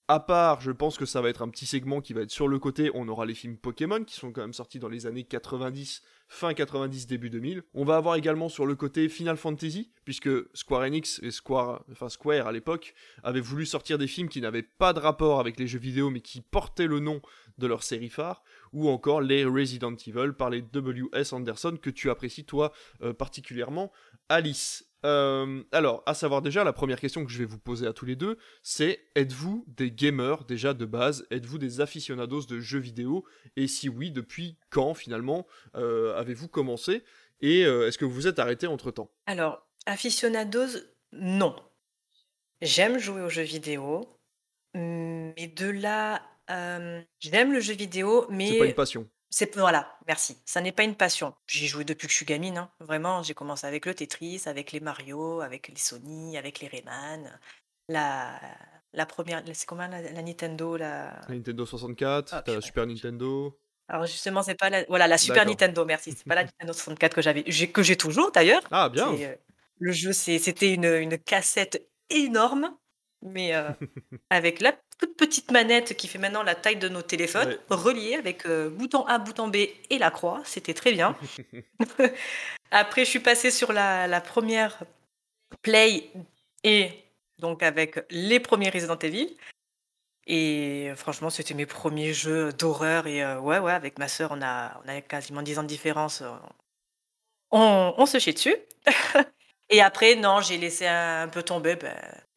à part, je pense que ça va être un petit segment qui va être sur le côté. On aura les films Pokémon qui sont quand même sortis dans les années 90, fin 90, début 2000. On va avoir également sur le côté Final Fantasy, puisque Square Enix et Square, enfin Square à l'époque, avaient voulu sortir des films qui n'avaient pas de rapport avec les jeux vidéo, mais qui portaient le nom de leur série phare, ou encore les Resident Evil par les W.S. Anderson que tu apprécies toi euh, particulièrement, Alice. Euh, alors, à savoir déjà, la première question que je vais vous poser à tous les deux, c'est êtes-vous des gamers déjà de base? Êtes-vous des aficionados de jeux vidéo? Et si oui, depuis quand finalement euh, avez-vous commencé? Et est-ce que vous vous êtes arrêté entre-temps? Alors, aficionados, non. J'aime jouer aux jeux vidéo, mais de là, euh, j'aime le jeu vidéo, mais C'est pas une passion. c'est voilà, merci. Ça n'est pas une passion. J'y joue depuis que je suis gamine, hein. Vraiment, j'ai commencé avec le Tetris, avec les Mario, avec les Sony, avec les Rayman. La, la première, c'est comment la, la Nintendo, la... La Nintendo 64, Ah, t'as la purée. Super Nintendo. Alors justement, c'est pas la, voilà, la Super. Nintendo, merci. C'est pas la Nintendo 64 que j'avais, que j'ai toujours d'ailleurs. Ah, bien euh, le jeu, c'était une, une cassette énorme, mais euh, avec la toute petite manette qui fait maintenant la taille de nos téléphones, Ouais. reliée avec euh, bouton A, bouton B et la croix. C'était très bien. *laughs* *laughs* Après, je suis passée sur la, la première Play et donc avec les premiers Resident Evil. Et franchement, c'était mes premiers jeux d'horreur. Et euh, ouais, ouais, avec ma sœur, on a, on a quasiment 10 ans de différence. On, on se chie dessus. *laughs* Et après, non, j'ai laissé un, peu tomber. Ben,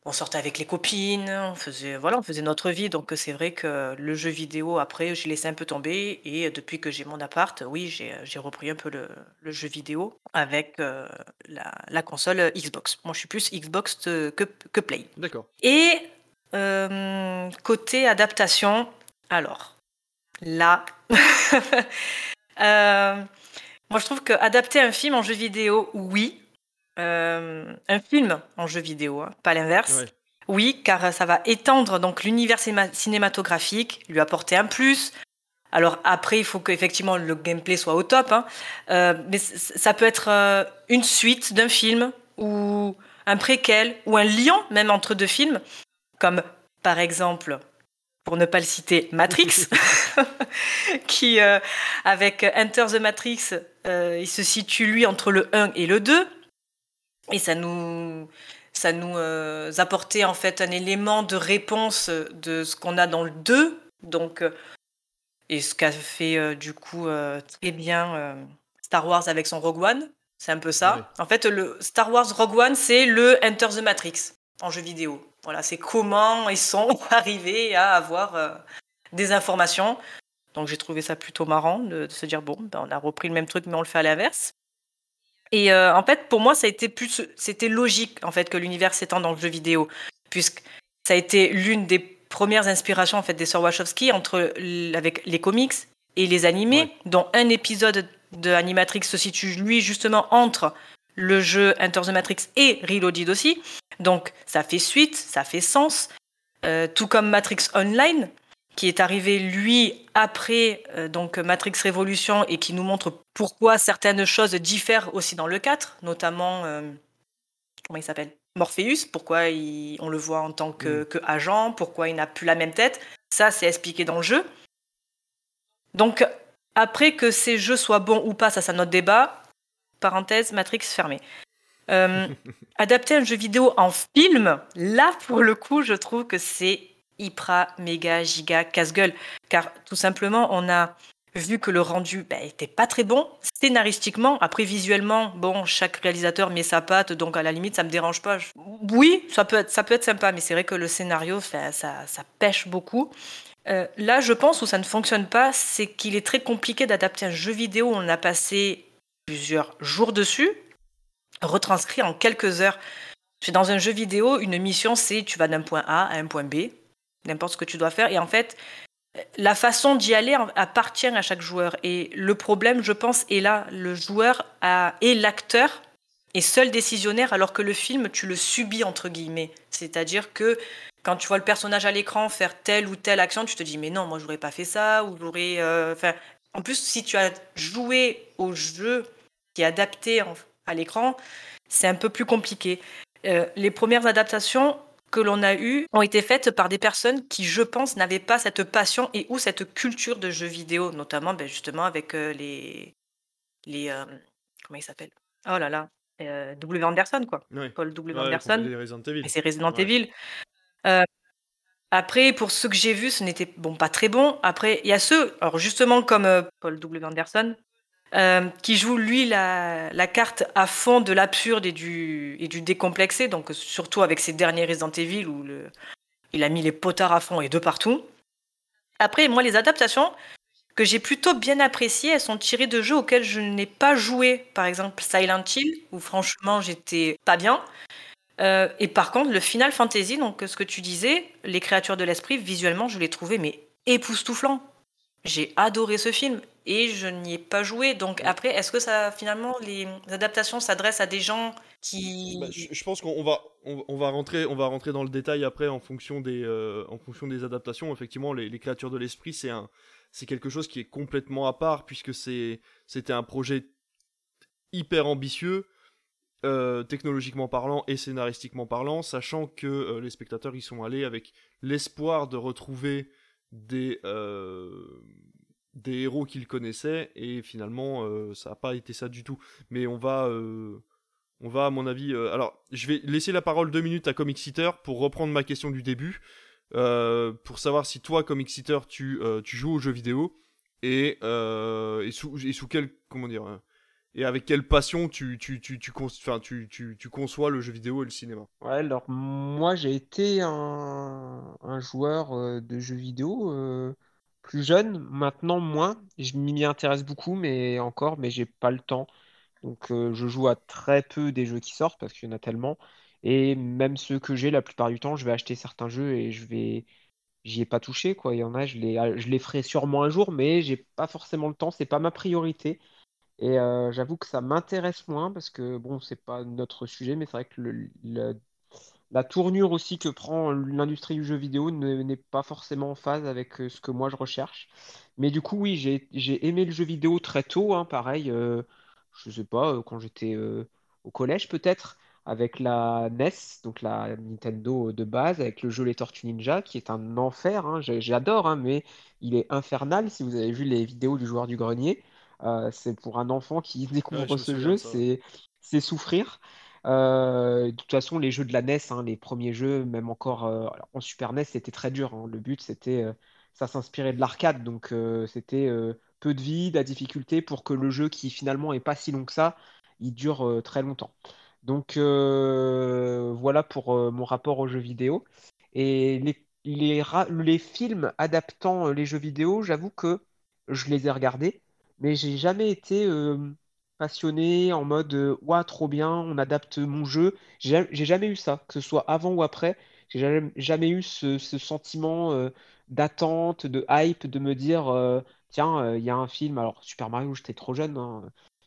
on sortait avec les copines, on faisait, voilà, on faisait notre vie. Donc c'est vrai que le jeu vidéo, après, j'ai laissé un peu tomber. Et depuis que j'ai mon appart, oui, j'ai repris un peu le, jeu vidéo avec euh, la, console Xbox. Moi, je suis plus Xbox que, que Play. D'accord. Et euh, côté adaptation, alors là, *laughs* euh, moi je trouve que adapter un film en jeu vidéo, oui. Euh, un film en jeu vidéo, hein, pas l'inverse. Oui, car ça va étendre donc l'univers cinématographique, lui apporter un plus. Alors après, il faut qu'effectivement le gameplay soit au top, hein. mais ça peut être une suite d'un film ou un préquel ou un lien même entre deux films comme par exemple, pour ne pas le citer, Matrix, *laughs* *laughs* qui, euh, avec Enter the Matrix, euh, il se situe lui entre le 1 et le 2. Et ça nous, ça nous euh, apportait en fait un élément de réponse de ce qu'on a dans le 2. Donc, et ce qu'a fait du coup très bien Star Wars avec son Rogue One. C'est un peu ça. En fait, le Star Wars Rogue One, c'est le Enter the Matrix en jeu vidéo. Voilà, c'est comment ils sont *laughs* arrivés à avoir euh, des informations. Donc j'ai trouvé ça plutôt marrant de, se dire bon, ben, on a repris le même truc mais on le fait à l'inverse. Et euh, en fait, pour moi, ça a été plus, c'était logique en fait que l'univers s'étende dans le jeu vidéo, puisque ça a été l'une des premières inspirations en fait des sœurs Wachowski entre avec les comics et les animés, dont un épisode de Animatrix se situe lui justement entre le jeu Enter the Matrix et Reloaded aussi. Donc ça fait suite, ça fait sens. Euh, tout comme Matrix Online, qui est arrivé lui après euh, donc Matrix Révolution et qui nous montre pourquoi certaines choses diffèrent aussi dans le 4, notamment euh, comment il s'appelle? Morpheus, pourquoi on le voit en tant que, mm. que agent, pourquoi il n'a plus la même tête? Ça, c'est expliqué dans le jeu. Donc, après que ces jeux soient bons ou pas, ça c'est un autre débat. Parenthèse, Matrix fermée. Euh, *laughs* adapter un jeu vidéo en film, là, pour le coup, je trouve que c'est hyper, méga, giga, casse-gueule. Car tout simplement, on a vu que le rendu bah, était pas très bon scénaristiquement. Après, visuellement, bon, chaque réalisateur met sa patte, donc à la limite, ça me dérange pas. Oui, ça peut être, ça peut être sympa, mais c'est vrai que le scénario, ça, ça, pêche beaucoup. Euh, là, je pense où ça ne fonctionne pas, c'est qu'il est très compliqué d'adapter un jeu vidéo. On a passé plusieurs jours dessus, retranscrit en quelques heures. Dans un jeu vidéo, une mission, c'est tu vas d'un point A à un point B, n'importe ce que tu dois faire. Et en fait, la façon d'y aller appartient à chaque joueur. Et le problème, je pense, est là. Le joueur a, est l'acteur et seul décisionnaire, alors que le film, tu le subis, entre guillemets. C'est-à-dire que quand tu vois le personnage à l'écran faire telle ou telle action, tu te dis, mais non, moi, j'aurais pas fait ça, ou j'aurais. Euh, en plus, si tu as joué au jeu adapté à l'écran, c'est un peu plus compliqué. Euh, les premières adaptations que l'on a eues ont été faites par des personnes qui, je pense, n'avaient pas cette passion et ou cette culture de jeux vidéo, notamment ben, justement avec euh, les... les euh, comment il s'appelle Oh là là, W. Anderson, quoi. Paul W. Anderson. Et c'est Resident Evil. après, pour ceux que j'ai vus, ce n'était bon, pas très bon. Après, il y a ceux, alors justement comme Paul W. Anderson, euh, qui joue lui la, carte à fond de l'absurde et du, décomplexé, donc surtout avec ses derniers Resident Evil où il a mis les potards à fond et de partout. Après, moi, les adaptations que j'ai plutôt bien appréciées, elles sont tirées de jeux auxquels je n'ai pas joué. Par exemple, Silent Hill, où franchement, j'étais pas bien. Euh, et par contre, le Final Fantasy, donc ce que tu disais, les créatures de l'esprit, visuellement, je l'ai trouvé mais époustouflant. J'ai adoré ce film et je n'y ai pas joué. Donc après, est-ce que ça finalement les adaptations s'adressent à des gens qui bah, je, pense qu'on va on, va rentrer on va rentrer dans le détail après en fonction des euh, en fonction des adaptations. Effectivement, les, créatures de l'esprit, c'est un c'est quelque chose qui est complètement à part puisque c'est c'était un projet hyper ambitieux. Euh, technologiquement parlant et scénaristiquement parlant, sachant que euh, les spectateurs y sont allés avec l'espoir de retrouver des, des héros qu'il connaissait et finalement euh, ça n'a pas été ça du tout. Mais on va, euh, on va à mon avis. Euh, alors je vais laisser la parole deux minutes à Comic Seater pour reprendre ma question du début, pour savoir si toi Comic Seater tu, joues aux jeux vidéo et, et, sous, quel comment dire et avec quelle passion tu, tu, tu, tu, conçois le jeu vidéo et le cinéma? Ouais, alors moi j'ai été un, un joueur de jeux vidéo plus jeune, maintenant moins. Je m'y intéresse beaucoup, mais encore, mais j'ai pas le temps. Donc euh, je joue à très peu des jeux qui sortent parce qu'il y en a tellement. Et même ceux que j'ai, la plupart du temps, je vais acheter certains jeux et je vais, j'y ai pas touché quoi. Il y en a, je les, je les ferai sûrement un jour, mais j'ai pas forcément le temps. C'est pas ma priorité. Et euh, j'avoue que ça m'intéresse moins parce que bon, c'est pas notre sujet, mais c'est vrai que le, la tournure aussi que prend l'industrie du jeu vidéo n'est pas forcément en phase avec euh, ce que moi je recherche. Mais du coup, oui, j'ai aimé le jeu vidéo très tôt, hein, pareil, euh, je sais pas, euh, quand j'étais au collège peut-être, avec la NES, donc la Nintendo de base, avec le jeu Les Tortues Ninja, qui est un enfer, hein, j'adore, hein, mais il est infernal si vous avez vu les vidéos du joueur du grenier. c'est pour un enfant qui découvre ce jeu, c'est souffrir. Euh, de toute façon, les jeux de la NES, hein, les premiers jeux, même encore euh, en Super NES, c'était très dur. Hein. Le but, c'était, euh, ça s'inspirait de l'arcade, donc c'était peu de vie, de la difficulté pour que le jeu, qui finalement est pas si long que ça, il dure très longtemps. Donc voilà pour mon rapport aux jeux vidéo. Et les, les, les films adaptant les jeux vidéo, j'avoue que je les ai regardés, mais j'ai jamais été passionné, en mode euh, trop bien, on adapte mon jeu. J'ai jamais eu ça, que ce soit avant ou après. J'ai jamais, eu ce, sentiment euh, d'attente, de hype, de me dire euh, tiens, il y a un film. Alors, Super Mario, j'étais trop jeune, hein,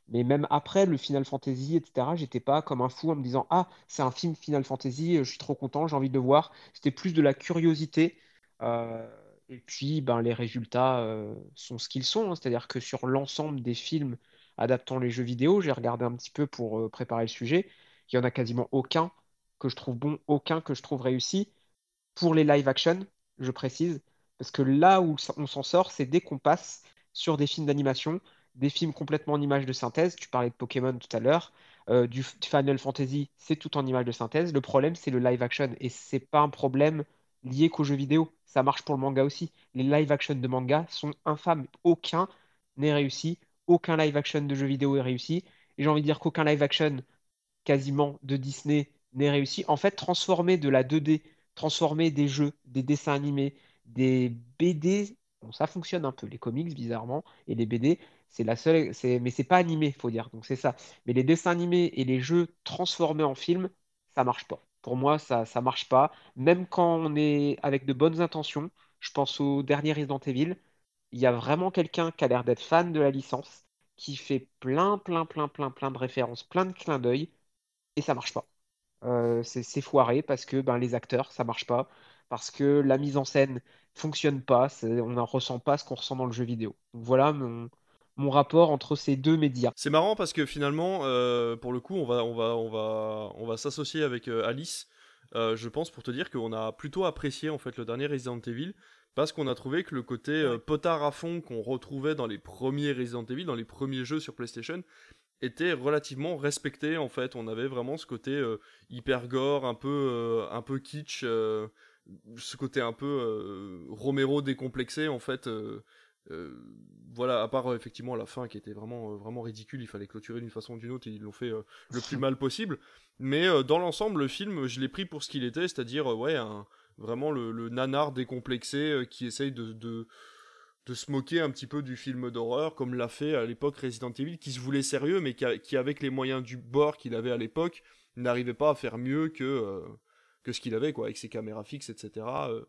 mais même après le Final Fantasy, etc., j'étais pas comme un fou en me disant ah, c'est un film Final Fantasy, je suis trop content, j'ai envie de le voir. C'était plus de la curiosité. et puis, ben, les résultats sont ce qu'ils sont, hein. c'est-à-dire que sur l'ensemble des films adaptant les jeux vidéo. J'ai regardé un petit peu pour euh, préparer le sujet. Il y en a quasiment aucun que je trouve bon, aucun que je trouve réussi. Pour les live action, je précise, parce que là où on s'en sort, c'est dès qu'on passe sur des films d'animation, des films complètement en images de synthèse. Tu parlais de Pokémon tout à l'heure. Euh, du Final Fantasy, c'est tout en images de synthèse. Le problème, c'est le live action. Et c'est pas un problème lié qu'aux jeux vidéo. Ça marche pour le manga aussi. Les live action de manga sont infâmes. Aucun n'est réussi aucun live action de jeu vidéo est réussi. Et j'ai envie de dire qu'aucun live action quasiment de Disney n'est réussi. En fait, transformer de la 2D, transformer des jeux, des dessins animés, des BD, ça fonctionne un peu. Les comics, bizarrement, et les BD, c'est la seule. Mais c'est pas animé, faut dire. Donc c'est ça. Mais les dessins animés et les jeux transformés en film, ça marche pas. Pour moi, ça, ça marche pas. Même quand on est avec de bonnes intentions, je pense au dernier Resident Evil, il y a vraiment quelqu'un qui a l'air d'être fan de la licence, qui fait plein, plein, plein, plein, plein de références, plein de clins d'œil, et ça marche pas. Euh, c'est foiré parce que ben, les acteurs, ça marche pas, parce que la mise en scène fonctionne pas, on ne ressent pas ce qu'on ressent dans le jeu vidéo. Voilà mon, mon rapport entre ces deux médias. C'est marrant parce que finalement, euh, pour le coup, on va, on va, on va, on va s'associer avec euh, Alice. je pense pour te dire qu'on a plutôt apprécié en fait le dernier Resident Evil parce qu'on a trouvé que le côté euh, potard à fond qu'on retrouvait dans les premiers Resident Evil, dans les premiers jeux sur PlayStation, était relativement respecté en fait. On avait vraiment ce côté euh, hyper gore, un peu, euh, un peu kitsch, ce côté un peu Romero décomplexé en fait. voilà, à part effectivement la fin qui était vraiment, vraiment ridicule, il fallait clôturer d'une façon ou d'une autre et ils l'ont fait le plus *laughs* mal possible. Mais dans l'ensemble, le film, je l'ai pris pour ce qu'il était, c'est-à-dire ouais un Vraiment le, nanar décomplexé euh, qui essaye de, de, se moquer un petit peu du film d'horreur, comme l'a fait à l'époque Resident Evil, qui se voulait sérieux, mais qui, avec les moyens du bord qu'il avait à l'époque, n'arrivait pas à faire mieux que, euh, que ce qu'il avait, quoi, avec ses caméras fixes, etc. Euh,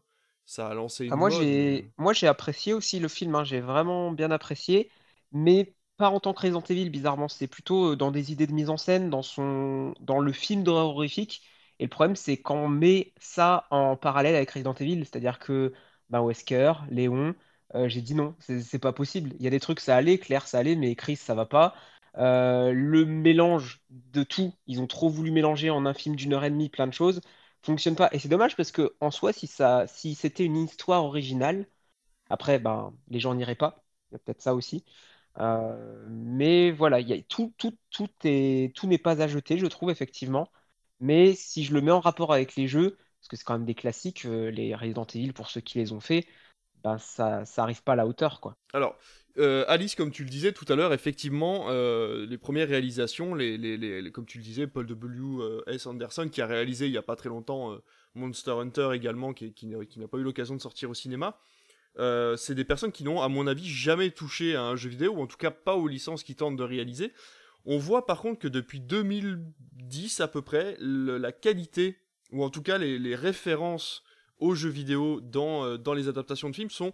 ça a lancé une ah, moi, j'ai, moi, j'ai apprécié aussi le film, hein, j'ai vraiment bien apprécié, mais pas en tant que Resident Evil, bizarrement. C'est plutôt dans des idées de mise en scène, dans, son... dans le film d'horreur horrifique. Et le problème, c'est quand on met ça en parallèle avec Resident Evil, c'est-à-dire que bah, Wesker, Léon, euh, j'ai dit non, c'est pas possible. Il y a des trucs, ça allait, Claire, ça allait, mais Chris, ça va pas. Euh, le mélange de tout, ils ont trop voulu mélanger en un film d'une heure et demie plein de choses, fonctionne pas. Et c'est dommage parce que en soi, si c'était une histoire originale, après, ben, les gens n'iraient pas. Il y a peut-être ça aussi. Euh, mais voilà, tout n'est pas à jeter, je trouve effectivement. Mais si je le mets en rapport avec les jeux, parce que c'est quand même des classiques, euh, les Resident Evil, pour ceux qui les ont fait, ben, ça, ça arrive pas à la hauteur, quoi. Alors, euh, Alice, comme tu le disais tout à l'heure, effectivement, euh, les premières réalisations, les, les, les, comme tu le disais, Paul W. euh, S. Anderson, qui a réalisé il y a pas très longtemps Monster Hunter également, qui, qui n'a qui n'a pas eu l'occasion de sortir au cinéma, c'est des personnes qui n'ont, à mon avis, jamais touché à un jeu vidéo, ou en tout cas pas aux licences qu'ils tentent de réaliser. On voit par contre que depuis 2010 à peu près, la qualité, ou en tout cas les, références aux jeux vidéo dans, euh, dans les adaptations de films sont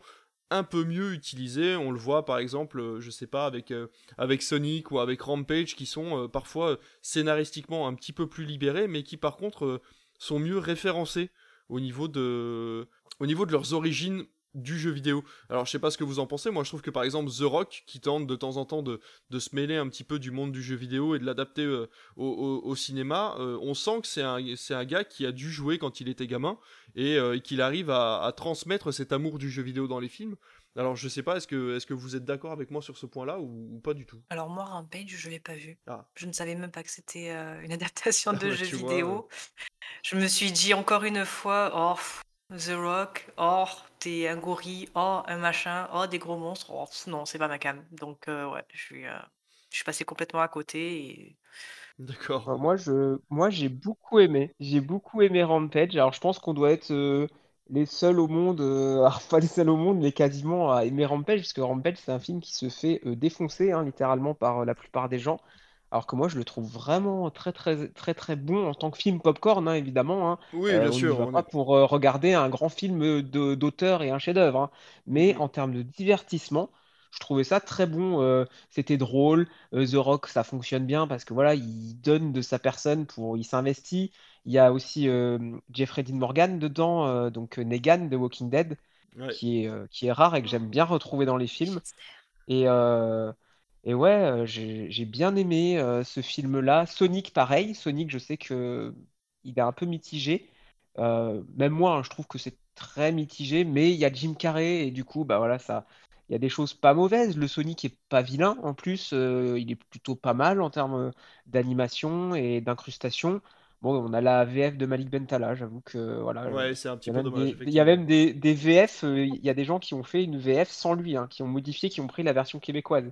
un peu mieux utilisées. On le voit par exemple, euh, je sais pas, avec, euh, avec Sonic ou avec Rampage, qui sont parfois scénaristiquement un petit peu plus libérés, mais qui par contre sont mieux référencés au niveau de leurs origines du jeu vidéo. Alors je sais pas ce que vous en pensez, moi je trouve que par exemple The Rock, qui tente de temps en temps de, de se mêler un petit peu du monde du jeu vidéo et de l'adapter euh, au, au- au cinéma, euh, on sent que c'est un, c'est un gars qui a dû jouer quand il était gamin et, euh, et qu'il arrive à, à transmettre cet amour du jeu vidéo dans les films. Alors je sais pas, est-ce que, est-ce que vous êtes d'accord avec moi sur ce point-là ou, ou pas du tout? Alors moi, Rampage, je l'ai pas vu. Ah. Je ne savais même pas que c'était une *laughs* adaptation *laughs* de bah, jeu vois, vidéo. Je me suis dit encore une fois, oh, The Rock, oh, t'es un gorille, oh, un machin, oh, des gros monstres. Oh, pff, non, c'est pas ma cam. Donc euh, ouais, je suis, euh, je suis passé complètement à côté. Et... D'accord. Moi, je, moi, j'ai beaucoup aimé. J'ai beaucoup aimé Rampage. Alors, je pense qu'on doit être euh, les seuls au monde, euh, *laughs* alors pas les seuls au monde, mais quasiment à aimer Rampage, parce que Rampage, c'est un film qui se fait euh, défoncer, hein, littéralement, par euh, la plupart des gens. Alors que moi, je le trouve vraiment très, très, très, très bon en tant que film popcorn, hein, évidemment. hein. Oui, Euh, bien on sûr. va on pas est- pour euh, regarder un grand film de- d'auteur et un chef-d'œuvre. hein. Mais Mhm. en termes de divertissement, je trouvais ça très bon. euh, c'était drôle. Euh, The Rock, ça fonctionne bien parce que voilà, il donne de sa personne pour, il s'investit. Il y a aussi euh, Jeffrey Dean Morgan dedans, euh, donc euh, Negan de Walking Dead, Ouais. qui est, euh, qui est rare et que j'aime bien retrouver dans les films. Et, euh, et ouais, euh, j'ai, j'ai bien aimé euh, ce film-là. Sonic, pareil. Sonic, je sais que il est un peu mitigé. Euh, même moi, hein, je trouve que c'est très mitigé, mais il y a Jim Carrey et du coup, bah voilà, ça, il y a des choses pas mauvaises. Le Sonic est pas vilain en plus, euh, il est plutôt pas mal en termes d'animation et d'incrustation. Bon, on a la VF de Malik Bentala, j'avoue que voilà. Ouais, c'est un petit Il y a peu même dommage. des, il y a effectivement. même des, des VF, euh, il y a des gens qui ont fait une VF sans lui, hein, qui ont modifié, qui ont pris la version québécoise.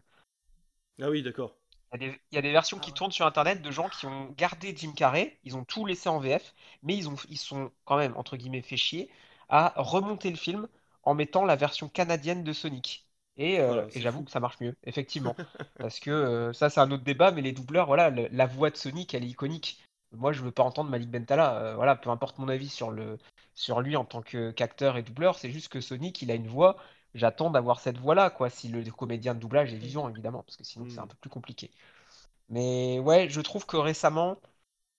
Ah oui, d'accord. Il y a des, il y a des versions qui tournent sur Internet de gens qui ont gardé Jim Carrey, ils ont tout laissé en VF, mais ils ont, ils sont quand même, entre guillemets, fait chier à remonter le film en mettant la version canadienne de Sonic. Et, euh, Voilà, et c'est j'avoue que ça marche mieux, effectivement. *laughs* Parce que euh, ça, c'est un autre débat, mais les doubleurs, voilà, le- la voix de Sonic, elle est iconique. Moi, je veux pas entendre Malik Bentala. euh, voilà, peu importe mon avis sur le, sur lui en tant qu'acteur et doubleur, c'est juste que Sonic, il a une voix. J'attends d'avoir cette voix-là, quoi, si le comédien de doublage est vivant, évidemment, parce que sinon, c'est un Mm. peu plus compliqué. Mais ouais, je trouve que récemment,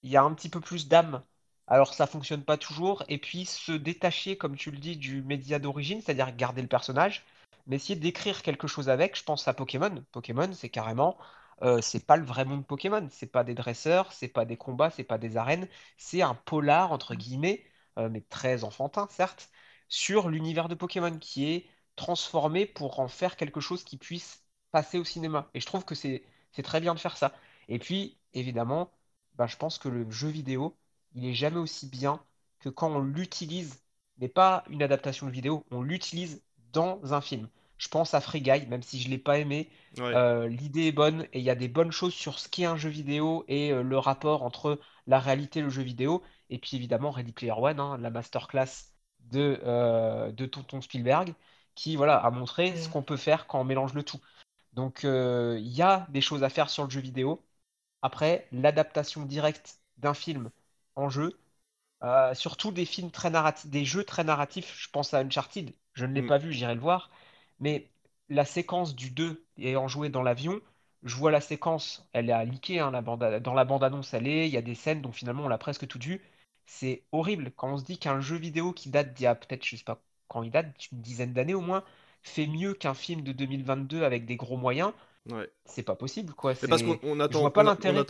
il y a un petit peu plus d'âme. Alors ça fonctionne pas toujours. Et puis se détacher, comme tu le dis, du média d'origine, c'est-à-dire garder le personnage, mais essayer d'écrire quelque chose avec. Je pense à Pokémon. Pokémon, c'est carrément, euh, c'est pas le vrai monde Pokémon. C'est pas des dresseurs, c'est pas des combats, c'est pas des arènes. C'est un polar entre guillemets, euh, mais très enfantin certes, sur l'univers de Pokémon qui est transformé pour en faire quelque chose qui puisse passer au cinéma. Et je trouve que c'est très bien de faire ça. Et puis, évidemment, bah, je pense que le jeu vidéo, il est jamais aussi bien que quand on l'utilise, mais pas une adaptation de vidéo, on l'utilise dans un film. Je pense à Free Guy, même si je l'ai pas aimé, Ouais. euh, l'idée est bonne et il y a des bonnes choses sur ce qu'est un jeu vidéo et euh, le rapport entre la réalité et le jeu vidéo. Et puis évidemment, Ready Player One, hein, la masterclass de, euh, de Tonton Spielberg, qui voilà, a montré ce Mm. qu'on peut faire quand on mélange le tout. Donc euh, il y a des choses à faire sur le jeu vidéo. Après, l'adaptation directe d'un film en jeu, euh, surtout des films très narratifs, des jeux très narratifs, je pense à Uncharted, je ne l'ai Mm. pas vu, j'irai le voir, mais la séquence du 2 ayant joué dans l'avion, je vois la séquence, elle est à leaker, hein, la bande, dans la bande-annonce, elle est, il y a des scènes dont finalement on l'a presque tout vu. C'est horrible quand on se dit qu'un jeu vidéo qui date d'il y a peut-être, je sais pas quand il date, une dizaine d'années au moins, fait mieux qu'un film de 2022 avec des gros moyens, Ouais. c'est pas possible, quoi. Mais parce C'est... qu'on on Je attend, vois pas on l'intérêt.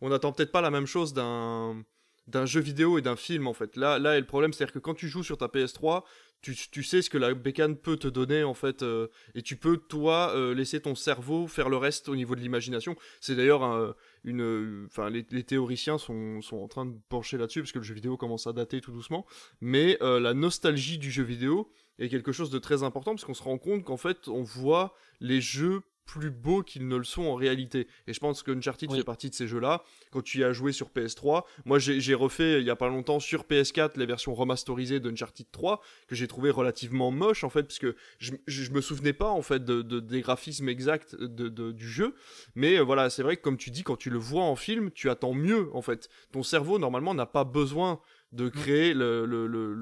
on attend peut-être pas la même chose d'un d'un jeu vidéo et d'un film en fait. Là, là, est le problème, c'est-à-dire que quand tu joues sur ta PS3, tu, sais ce que la bécane peut te donner en fait, euh, et tu peux toi euh, laisser ton cerveau faire le reste au niveau de l'imagination. C'est d'ailleurs un- une, enfin les, les théoriciens sont, sont en train de pencher là-dessus parce que le jeu vidéo commence à dater tout doucement. Mais euh, la nostalgie du jeu vidéo est quelque chose de très important parce qu'on se rend compte qu'en fait, on voit les jeux plus beaux qu'ils ne le sont en réalité. Et je pense que Uncharted Oui. fait partie de ces jeux-là. Quand tu y as joué sur PS3, moi j'ai refait il y a pas longtemps sur PS4 les versions remasterisées d'Uncharted 3 que j'ai trouvé relativement moche en fait parce que je, je, je me souvenais pas en fait de, de- des graphismes exacts de, de- du jeu. Mais euh, voilà, c'est vrai que comme tu dis, quand tu le vois en film, tu attends mieux en fait. Ton cerveau normalement n'a pas besoin de créer le, le, le,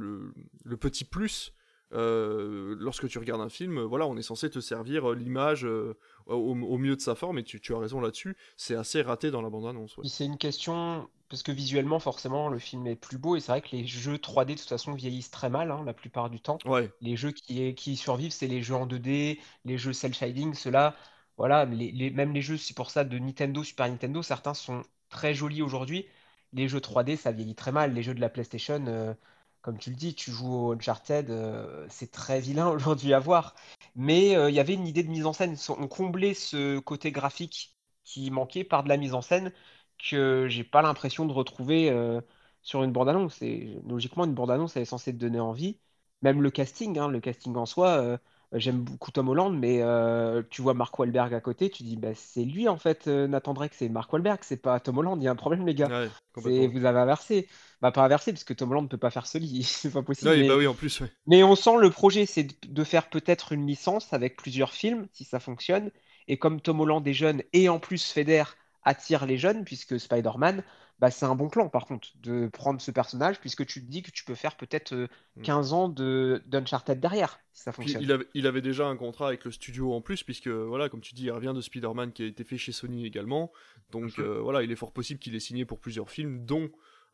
le- petit plus. euh, lorsque tu regardes un film, voilà, on est censé te servir euh, l'image euh, au, au mieux de sa forme, et tu, tu as raison là-dessus. C'est assez raté dans la bande-annonce. ouais. C'est une question, parce que visuellement, forcément, le film est plus beau, et c'est vrai que les jeux 3D, de toute façon, vieillissent très mal, hein, la plupart du temps. Ouais, Les jeux qui, qui survivent, c'est les jeux en 2D, les jeux cel-shading, ceux-là, voilà, les, les- même les jeux, c'est pour ça, de Nintendo, Super Nintendo, certains sont très jolis aujourd'hui. Les jeux 3D, ça vieillit très mal. Les jeux de la PlayStation, euh, comme tu le dis, tu joues au Uncharted, euh, c'est très vilain *laughs* aujourd'hui à voir. Mais euh, il y avait une idée de mise en scène. On comblait ce côté graphique qui manquait par de la mise en scène que j'ai pas l'impression de retrouver euh, sur une bande-annonce. Logiquement, une bande-annonce, elle est censée te donner envie. Même le casting, hein, le casting en soi, j'aime beaucoup Tom Holland, mais euh, tu vois Mark Wahlberg à côté, tu dis, bah, c'est lui en fait, euh, Nathan Drake, c'est Mark Wahlberg, c'est pas Tom Holland, il y a un problème, les gars. ouais, C'est, complètement. vous avez inversé. Bah, pas inversé, parce que Tom Holland ne peut pas faire ce lit, *laughs* c'est pas possible. Ouais, mais... bah oui, en plus, ouais. Mais on sent le projet, c'est de de faire peut-être une licence avec plusieurs films, si ça fonctionne. Et comme Tom Holland est jeune et en plus Feder attire les jeunes, puisque Spider-Man, bah, c'est un bon plan par contre de prendre ce personnage, puisque tu te dis que tu peux faire peut-être euh, Mm. 15 ans de d'Uncharted derrière, si ça Puis fonctionne. il avait, il avait déjà un contrat avec le studio en plus, puisque, voilà, comme tu dis, il revient de Spider-Man qui a été fait chez Sony également. Donc, Mhm. euh, voilà, il est fort possible qu'il ait signé pour plusieurs films, dont,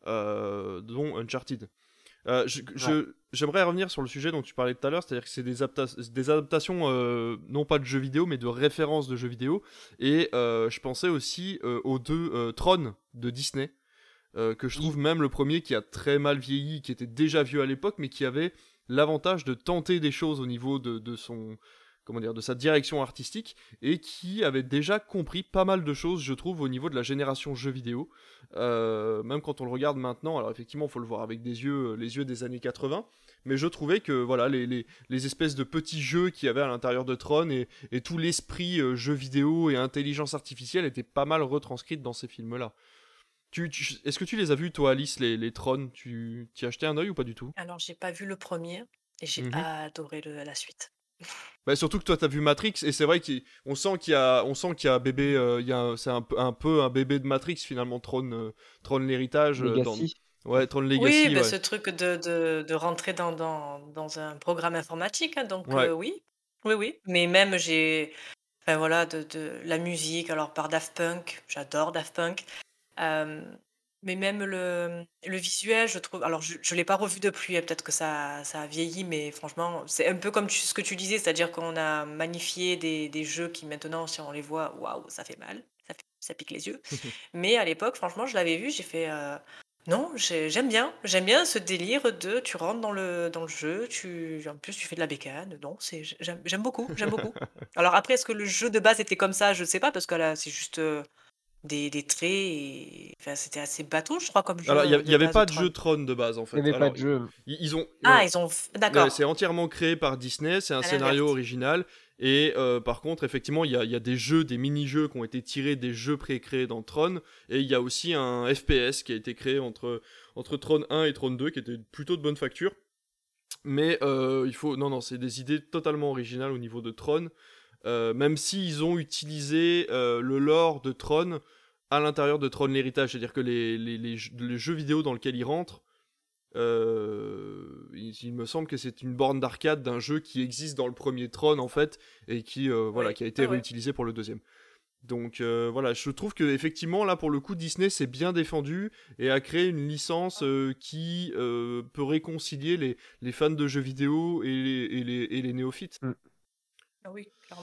euh, dont Uncharted. Euh, J'aimerais revenir sur le sujet dont tu parlais tout à l'heure, c'est-à-dire que c'est des, adapta- des adaptations, euh, non pas de jeux vidéo, mais de références de jeux vidéo. Et euh, je pensais aussi aux deux Tron de Disney, que je trouve même le premier qui a très mal vieilli, qui était déjà vieux à l'époque, mais qui avait l'avantage de tenter des choses au niveau de, de son comment dire de sa direction artistique et qui avait déjà compris pas mal de choses je trouve au niveau de la génération jeux vidéo Euh, même quand on le regarde maintenant alors effectivement il faut le voir avec des yeux les yeux des années 80 mais je trouvais que voilà les, les, les espèces de petits jeux qu'il y avait à l'intérieur de Tron et, et tout l'esprit euh, jeu vidéo et intelligence artificielle était pas mal retranscrite dans ces films là tu, tu- Est-ce que tu les as vus, toi, Alice, les, les Tron? Tu y as acheté un œil ou pas du tout? Alors, j'ai pas vu le premier et j'ai Mhm. adoré le- la suite. Bah, surtout que toi t'as vu Matrix et c'est vrai qu'on sent qu'il y a on sent qu'il y a bébé euh, il y a un- c'est un, peu- un peu un bébé de Matrix finalement Tron euh, Tron l'héritage euh, dans- Legacy. ouais Tron Legacy oui, ben, ouais. ce truc de, de, de rentrer dans, dans, dans un programme informatique, hein, donc Ouais. euh, oui, oui, oui. Mais même j'ai, enfin voilà, de, de la musique, alors par Daft Punk, j'adore Daft Punk. Mais même le, le visuel, je trouve. Alors, je ne l'ai pas revu depuis, hein, peut-être que ça, ça a vieilli, mais franchement, c'est un peu comme tu- ce que tu disais, c'est-à-dire qu'on a magnifié des, des jeux qui maintenant, si on les voit, waouh, ça fait mal, ça, fait- ça pique les yeux. *laughs* mais à l'époque, franchement, je l'avais vu, j'ai fait. euh, non, j'ai- j'aime bien. J'aime bien ce délire de tu rentres dans le, dans le jeu, tu, en plus tu fais de la bécane. Non, j'aime beaucoup, j'aime beaucoup. *laughs* Alors après, est-ce que le jeu de base était comme ça? Je ne sais pas, parce que là, c'est juste euh, des, des traits. Et... Enfin, c'était assez bateau, je crois, comme jeu. alors il y a- de il y avait pas de jeu Tron de base en fait Il n'y avait pas de jeu. ils, ils ont Ah, ouais, ils ont. D'accord. c'est entièrement créé par Disney c'est un À scénario original et euh, par contre effectivement il y a, il y a des jeux des mini-jeux qui ont été tirés des jeux pré-créés dans Tron et il y a aussi un FPS qui a été créé entre entre Tron 1 et Tron 2 qui était plutôt de bonne facture mais euh, il faut non non c'est des idées totalement originales au niveau de Tron Euh, même s'ils ont utilisé euh, le lore de Tron à l'intérieur de Tron l'héritage c'est à dire que les, les, les jeux- les jeux vidéo dans lesquels ils rentrent euh, il, il me semble que c'est une borne d'arcade d'un jeu qui existe dans le premier Tron en fait et qui euh, voilà Oui. qui a été Ah ouais. réutilisé pour le deuxième. Donc euh, voilà, je trouve que effectivement là pour le coup Disney s'est bien défendu et a créé une licence euh, qui euh, peut réconcilier les, les fans de jeux vidéo et les, et les, et les néophytes. Ah.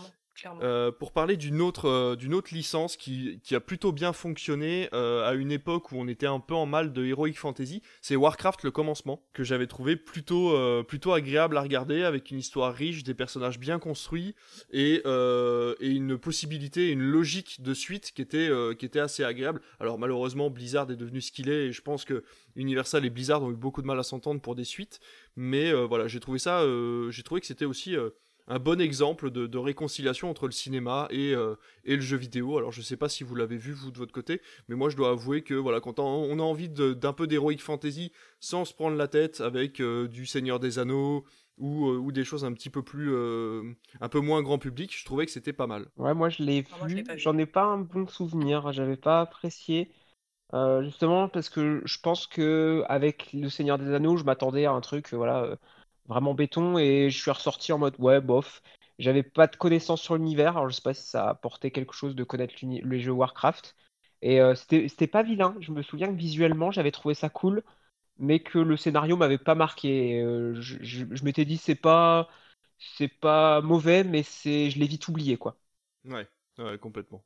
Euh, pour parler d'une autre, euh, d'une autre licence qui, qui a plutôt bien fonctionné euh, à une époque où on était un peu en mal de Heroic Fantasy, c'est Warcraft le commencement, que j'avais trouvé plutôt, plutôt agréable à regarder, avec une histoire riche, des personnages bien construits, et, et une possibilité, une logique de suite qui était, qui était assez agréable. Alors malheureusement, Blizzard est devenu ce qu'il est, et je pense que Universal et Blizzard ont eu beaucoup de mal à s'entendre pour des suites, mais voilà, j'ai trouvé ça, j'ai trouvé que c'était aussi... un bon exemple de, de réconciliation entre le cinéma et, euh, et le jeu vidéo. Alors je sais pas si vous l'avez vu vous de votre côté, mais moi je dois avouer que voilà quand on, on a envie d'un peu d'heroic fantasy sans se prendre la tête avec euh, du Seigneur des Anneaux ou, euh, ou des choses un petit peu plus euh, un peu moins grand public, je trouvais que c'était pas mal. Ouais, moi je l'ai Ah, vu, j'en ai pas un bon souvenir, j'avais pas apprécié. Euh, justement parce que je pense que avec Le Seigneur des Anneaux, je m'attendais à un truc euh, voilà euh, vraiment béton et je suis ressorti en mode ouais bof. J'avais pas de connaissances sur l'univers, alors je sais pas si ça apportait quelque chose de connaître les jeux Warcraft. Et euh, c'était pas vilain. Je me souviens que visuellement j'avais trouvé ça cool, mais que le scénario m'avait pas marqué. Euh, je je- je m'étais dit c'est pas c'est pas mauvais, mais c'est je l'ai vite oublié quoi. Ouais, ouais complètement.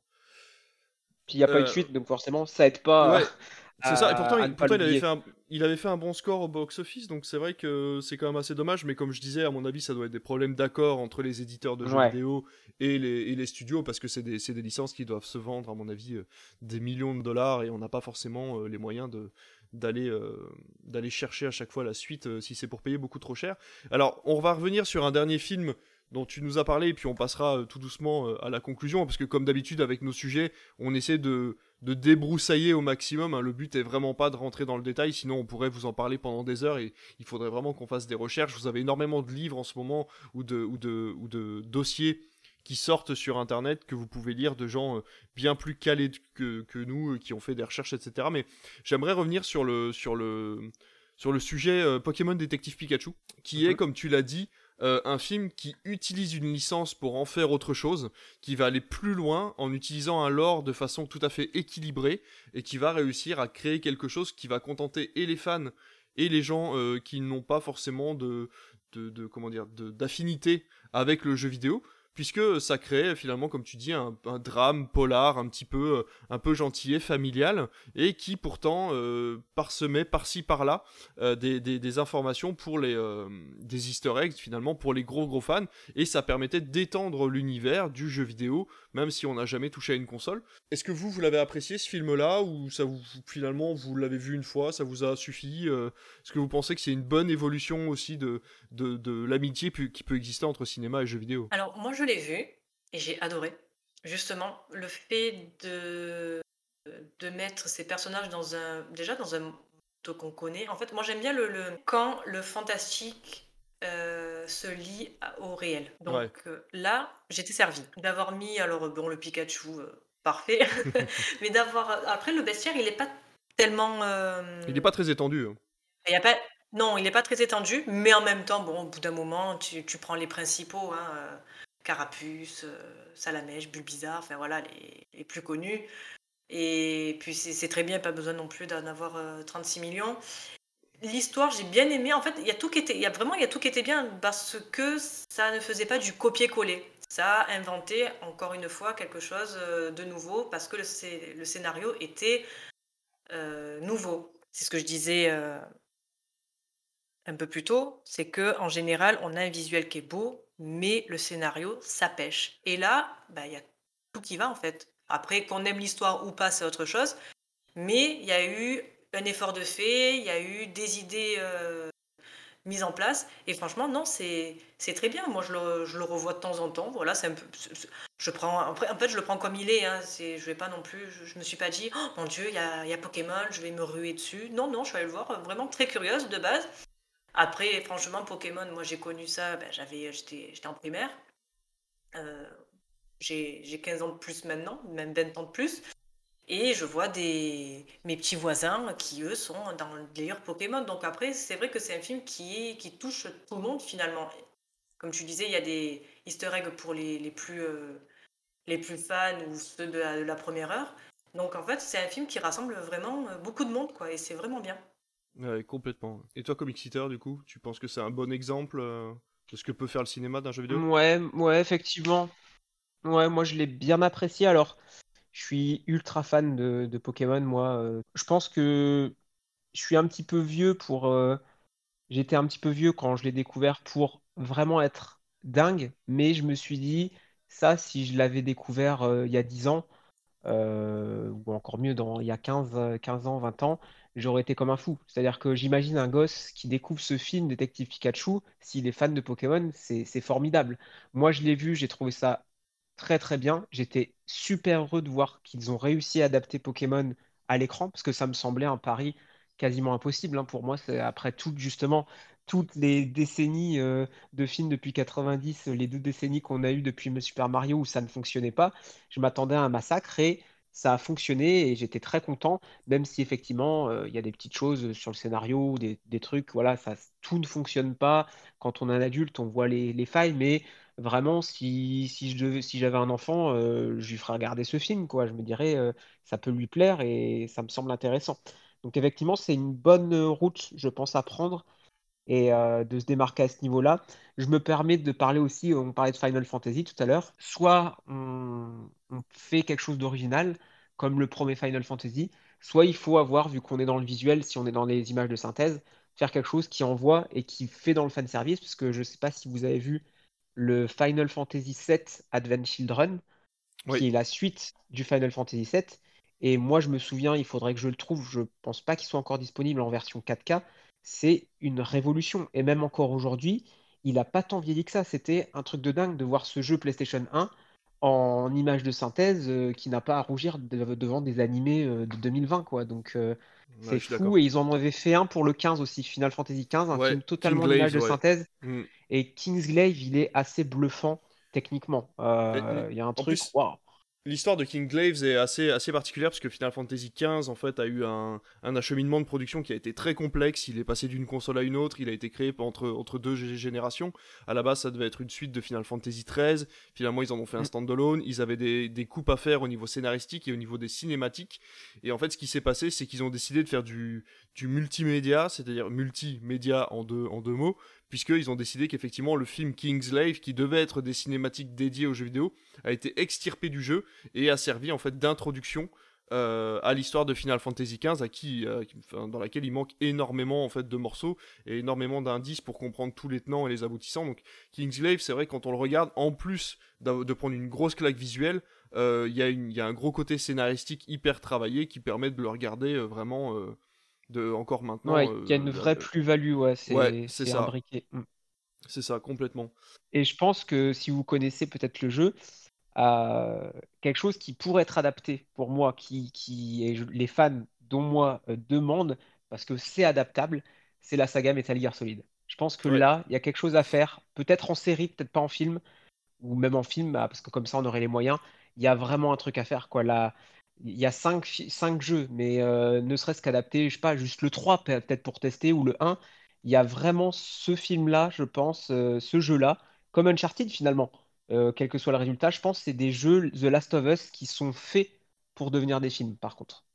Puis il n'y a pas eu de Euh, suite, donc forcément, ça aide pas Ouais, *laughs* C'est ça, et pourtant, il, pourtant, avait fait un, il avait fait un bon score au box-office, donc c'est vrai que c'est quand même assez dommage, mais comme je disais, à mon avis, ça doit être des problèmes d'accord entre les éditeurs de jeux Ouais. vidéo et les, et les studios, parce que c'est des, licences qui doivent se vendre, à mon avis, euh, des millions de dollars, et on n'a pas forcément euh, les moyens de d'aller euh, d'aller chercher à chaque fois la suite si c'est pour payer beaucoup trop cher. Alors, on va revenir sur un dernier film dont tu nous as parlé, et puis on passera euh, tout doucement euh, à la conclusion, parce que comme d'habitude avec nos sujets, on essaie de, de débroussailler au maximum. hein. Le but est vraiment pas de rentrer dans le détail, sinon on pourrait vous en parler pendant des heures et il faudrait vraiment qu'on fasse des recherches. Vous avez énormément de livres en ce moment ou de, ou de, ou de dossiers qui sortent sur internet que vous pouvez lire de gens euh, bien plus calés que, que nous qui ont fait des recherches etc mais j'aimerais revenir sur le sur le sur le sujet euh, Pokémon Détective Pikachu qui est Mhm. comme tu l'as dit euh, un film qui utilise une licence pour en faire autre chose qui va aller plus loin en utilisant un lore de façon tout à fait équilibrée et qui va réussir à créer quelque chose qui va contenter et les fans et les gens euh, qui n'ont pas forcément de, d'affinité avec le jeu vidéo puisque ça crée finalement comme tu dis un, drame polar un petit peu euh, un peu gentillet familial et qui pourtant euh, parsemait par-ci par-là euh, des, des- informations pour les des easter eggs finalement pour les gros gros fans et ça permettait d'étendre l'univers du jeu vidéo même si on n'a jamais touché à une console. Est-ce que vous vous l'avez apprécié ce film là ou ça vous finalement vous l'avez vu une fois ça vous a suffi est-ce que vous pensez que c'est une bonne évolution aussi de de, de l'amitié qui peut exister entre cinéma et jeu vidéo? Alors, moi, l'ai vu et j'ai adoré. Justement, le fait de, de mettre ces personnages dans un. Déjà, dans un monde qu'on connaît. En fait, moi, j'aime bien le, le- quand le fantastique euh, se lie au réel. Donc Ouais. euh, là, j'étais servie d'avoir mis. Alors, bon, le Pikachu, euh, parfait. *laughs* Mais d'avoir. Après, le bestiaire, il n'est pas tellement. il n'est pas très étendu hein. il y a pas... Non, il n'est pas très étendu, mais en même temps, bon, au bout d'un moment, tu, tu prends les principaux, hein, Carapuce, euh, Salamèche, Bulbizarre, enfin voilà, les, plus connus. Et puis c'est très bien, pas besoin non plus d'en avoir euh, 36 millions. L'histoire, j'ai bien aimé. En fait, il y a tout qui était, il y a vraiment, il y a tout qui était bien parce que ça ne faisait pas du copier-coller. Ça a inventé encore une fois quelque chose euh, de nouveau parce que le, le scénario était euh, nouveau. C'est ce que je disais euh, un peu plus tôt, c'est que en général, on a un visuel qui est beau, mais le scénario, ça pêche. Et là, bah, il y a tout qui va en fait. Après, qu'on aime l'histoire ou pas, c'est autre chose. Mais il y a eu un effort de fait, il y a eu des idées euh, mises en place. Et franchement, non, c'est très bien. Moi, je le, je le revois de temps en temps. Voilà, un peu. Je prends, en fait, je le prends comme il est. Hein. Je vais pas non plus. Je, me suis pas dit, oh mon Dieu, il y a, y a Pokémon, je vais me ruer dessus. Non, non, je suis allée le voir, vraiment très curieuse de base. Après, franchement, Pokémon, moi j'ai connu ça, ben, j'avais, j'étais, j'étais en primaire. Euh, j'ai, j'ai 15 ans de plus maintenant, même 20 ans de plus. Et je vois des, mes petits voisins qui, eux, sont dans le délire Pokémon. Donc après, c'est vrai que c'est un film qui, touche tout le monde finalement. Comme tu disais, il y a des easter eggs pour les, les plus, euh, les plus fans ou ceux de la, de la première heure. Donc en fait, c'est un film qui rassemble vraiment euh, beaucoup de monde, quoi, et c'est vraiment bien. Ouais, complètement. Et toi, Comic Seater, du coup, tu penses que c'est un bon exemple euh, de ce que peut faire le cinéma d'un jeu vidéo? Ouais, ouais, effectivement. Ouais, moi je l'ai bien apprécié. Alors, je suis ultra fan de, de Pokémon, moi. euh. Je pense que je suis un petit peu vieux pour. euh, J'étais un petit peu vieux quand je l'ai découvert pour vraiment être dingue, mais je me suis dit, ça, si je l'avais découvert euh, il y a 10 ans, euh, ou encore mieux, dans, il y a 15, euh, 15 ans, 20 ans, j'aurais été comme un fou. C'est-à-dire que j'imagine un gosse qui découvre ce film, Détective Pikachu, s'il est fan de Pokémon, c'est formidable. Moi, je l'ai vu, j'ai trouvé ça très très bien. J'étais super heureux de voir qu'ils ont réussi à adapter Pokémon à l'écran, parce que ça me semblait un pari quasiment impossible hein. Pour moi, c'est après tout, justement, toutes les décennies euh, de films depuis 90, les deux décennies qu'on a eues depuis Super Mario où ça ne fonctionnait pas, je m'attendais à un massacre et ça a fonctionné et j'étais très content, même si effectivement, euh, il y a des petites choses sur le scénario, des, des trucs, voilà, ça, tout ne fonctionne pas. Quand on est un adulte, on voit les, les failles, mais Vraiment, si, si je devais, si j'avais un enfant, euh, je lui ferais regarder ce film, quoi. Je me dirais, euh, ça peut lui plaire et ça me semble intéressant. Donc effectivement, c'est une bonne euh, route, je pense, à prendre et euh, de se démarquer à ce niveau-là. Je me permets de parler aussi, on parlait de Final Fantasy tout à l'heure, soit on, on fait quelque chose d'original, comme le premier Final Fantasy, soit il faut avoir, vu qu'on est dans le visuel, si on est dans les images de synthèse, faire quelque chose qui envoie et qui fait dans le fan service, parce que je ne sais pas si vous avez vu le Final Fantasy VII Advent Children, Oui. qui est la suite du Final Fantasy VII. Et moi, je me souviens, il faudrait que je le trouve, je pense pas qu'il soit encore disponible en version 4K. C'est une révolution. Et même encore aujourd'hui, il a pas tant vieilli que ça. C'était un truc de dingue de voir ce jeu PlayStation 1 en image de synthèse euh, qui n'a pas à rougir de- devant des animés euh, de 2020, quoi. Donc, euh, c'est fou. Et ils en avaient fait un pour le 15 aussi, Final Fantasy 15, un Ouais, film totalement en image de synthèse. Mm. Et Kingsglaive, il est assez bluffant techniquement. Mais, Il y a un en truc, plus. L'histoire de King Glaives est assez, assez particulière parce que Final Fantasy XV en fait a eu un, un acheminement de production qui a été très complexe. Il est passé d'une console à une autre. Il a été créé entre, entre deux gé- générations. À la base, ça devait être une suite de Final Fantasy XIII. Finalement, ils en ont fait un Mm. standalone. Ils avaient des, des coupes à faire au niveau scénaristique et au niveau des cinématiques. Et en fait, ce qui s'est passé, c'est qu'ils ont décidé de faire du, du multimédia, c'est-à-dire multimédia en deux, en deux mots, puisqu'ils ont décidé qu'effectivement le film Kingslave, qui devait être des cinématiques dédiées aux jeux vidéo, a été extirpé du jeu et a servi en fait d'introduction euh, à l'histoire de Final Fantasy XV, qui, euh, dans laquelle il manque énormément en fait de morceaux et énormément d'indices pour comprendre tous les tenants et les aboutissants. Donc Kingslave, c'est vrai quand on le regarde, en plus de prendre une grosse claque visuelle, euh, il y, a un gros côté scénaristique hyper travaillé qui permet de le regarder vraiment de encore maintenant. Ouais, euh, il y a une la- vraie plus-value, ouais, c'est Ouais, ça. imbriqué. Mm. C'est ça, complètement. Et je pense que si vous connaissez peut-être le jeu, euh, quelque chose qui pourrait être adapté pour moi, qui, qui est les fans dont moi euh, demandent, parce que c'est adaptable, c'est la saga Metal Gear Solid. Je pense que Ouais. là, il y a quelque chose à faire, peut-être en série, peut-être pas en film, ou même en film, bah, parce que comme ça on aurait les moyens. Il y a vraiment un truc à faire, quoi. Là, il y a cinq, cinq jeux, mais euh, ne serait-ce qu'adapter, je sais pas, juste le 3 peut- peut-être pour tester, ou le 1. Il y a vraiment ce film-là, je pense, euh, ce jeu-là, comme Uncharted finalement. Euh, quel que soit le résultat, je pense que c'est des jeux The Last of Us qui sont faits pour devenir des films, par contre.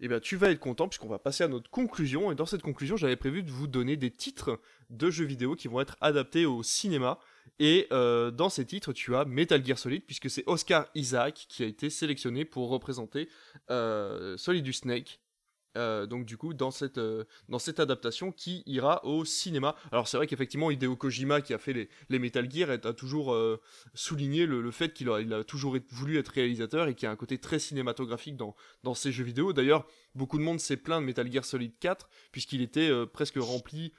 Eh bien, tu vas être content puisqu'on va passer à notre conclusion. Et dans cette conclusion, j'avais prévu de vous donner des titres de jeux vidéo qui vont être adaptés au cinéma. Et euh, dans ces titres, tu as Metal Gear Solid puisque c'est Oscar Isaac qui a été sélectionné pour représenter euh, Solidus Snake. Euh, donc du coup dans cette, dans cette adaptation qui ira au cinéma. Alors c'est vrai qu'effectivement Hideo Kojima qui a fait les, les Metal Gear a toujours souligné le, le fait qu'il a, toujours voulu être réalisateur et qu'il y a un côté très cinématographique dans, dans ses jeux vidéo. D'ailleurs beaucoup de monde s'est plaint de Metal Gear Solid 4 puisqu'il était presque rempli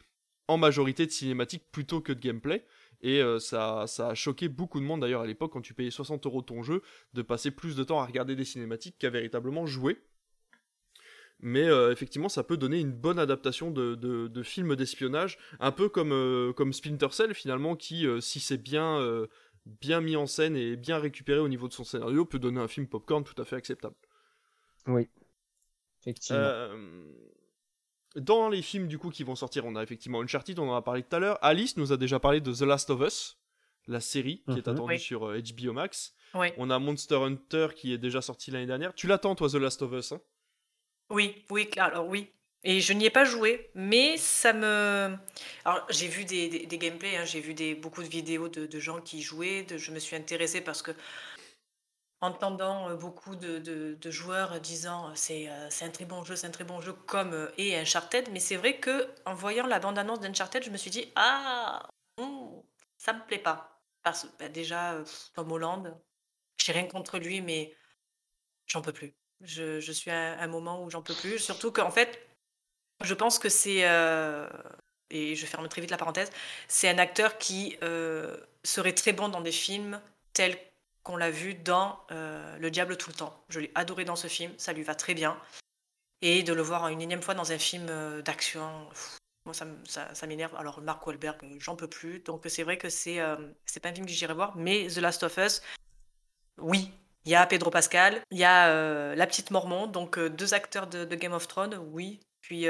en majorité de cinématiques plutôt que de gameplay. Et euh, ça, ça a choqué beaucoup de monde d'ailleurs à l'époque quand tu payais 60 euros ton jeu de passer plus de temps à regarder des cinématiques qu'à véritablement jouer. Mais euh, effectivement, ça peut donner une bonne adaptation de, de, de films d'espionnage, un peu comme, euh, comme Splinter Cell finalement, qui, si c'est bien, bien mis en scène et bien récupéré au niveau de son scénario, peut donner un film popcorn tout à fait acceptable. Oui, effectivement. Euh, dans les films du coup qui vont sortir, on a effectivement Uncharted, on en a parlé tout à l'heure. Alice nous a déjà parlé de The Last of Us, la série qui est Mhm. attendue Oui. sur euh, HBO Max. Oui, On a Monster Hunter qui est déjà sorti l'année dernière. Tu l'attends toi The Last of Us hein? Oui, oui, alors oui. Et je n'y ai pas joué, mais ça me. Alors, j'ai vu des, des, des gameplays, hein, j'ai vu des, beaucoup de vidéos de, de gens qui jouaient. de- je me suis intéressée parce que, entendant euh, beaucoup de, de- joueurs disant euh, c'est euh, c'est un très bon jeu, c'est un très bon jeu, comme et Uncharted, mais c'est vrai que en voyant la bande-annonce d'Uncharted, je me suis dit ah, ça me plaît pas. Parce bah, déjà, Tom Holland, j'ai rien contre lui, mais j'en peux plus. Je, je suis à un moment où j'en peux plus. Surtout qu'en fait, je pense que c'est, et je ferme très vite la parenthèse, c'est un acteur qui serait très bon dans des films tels qu'on l'a vu dans euh, Le Diable tout le temps. Je l'ai adoré dans ce film, ça lui va très bien. Et de le voir une énième fois dans un film euh, d'action, moi ça, m'énerve. Alors Mark Wahlberg, euh, j'en peux plus. Donc c'est vrai que c'est pas un film que j'irai voir, mais The Last of Us, oui. Il y a Pedro Pascal, il y a la petite Mormon, donc deux acteurs de, de Game of Thrones, oui. Puis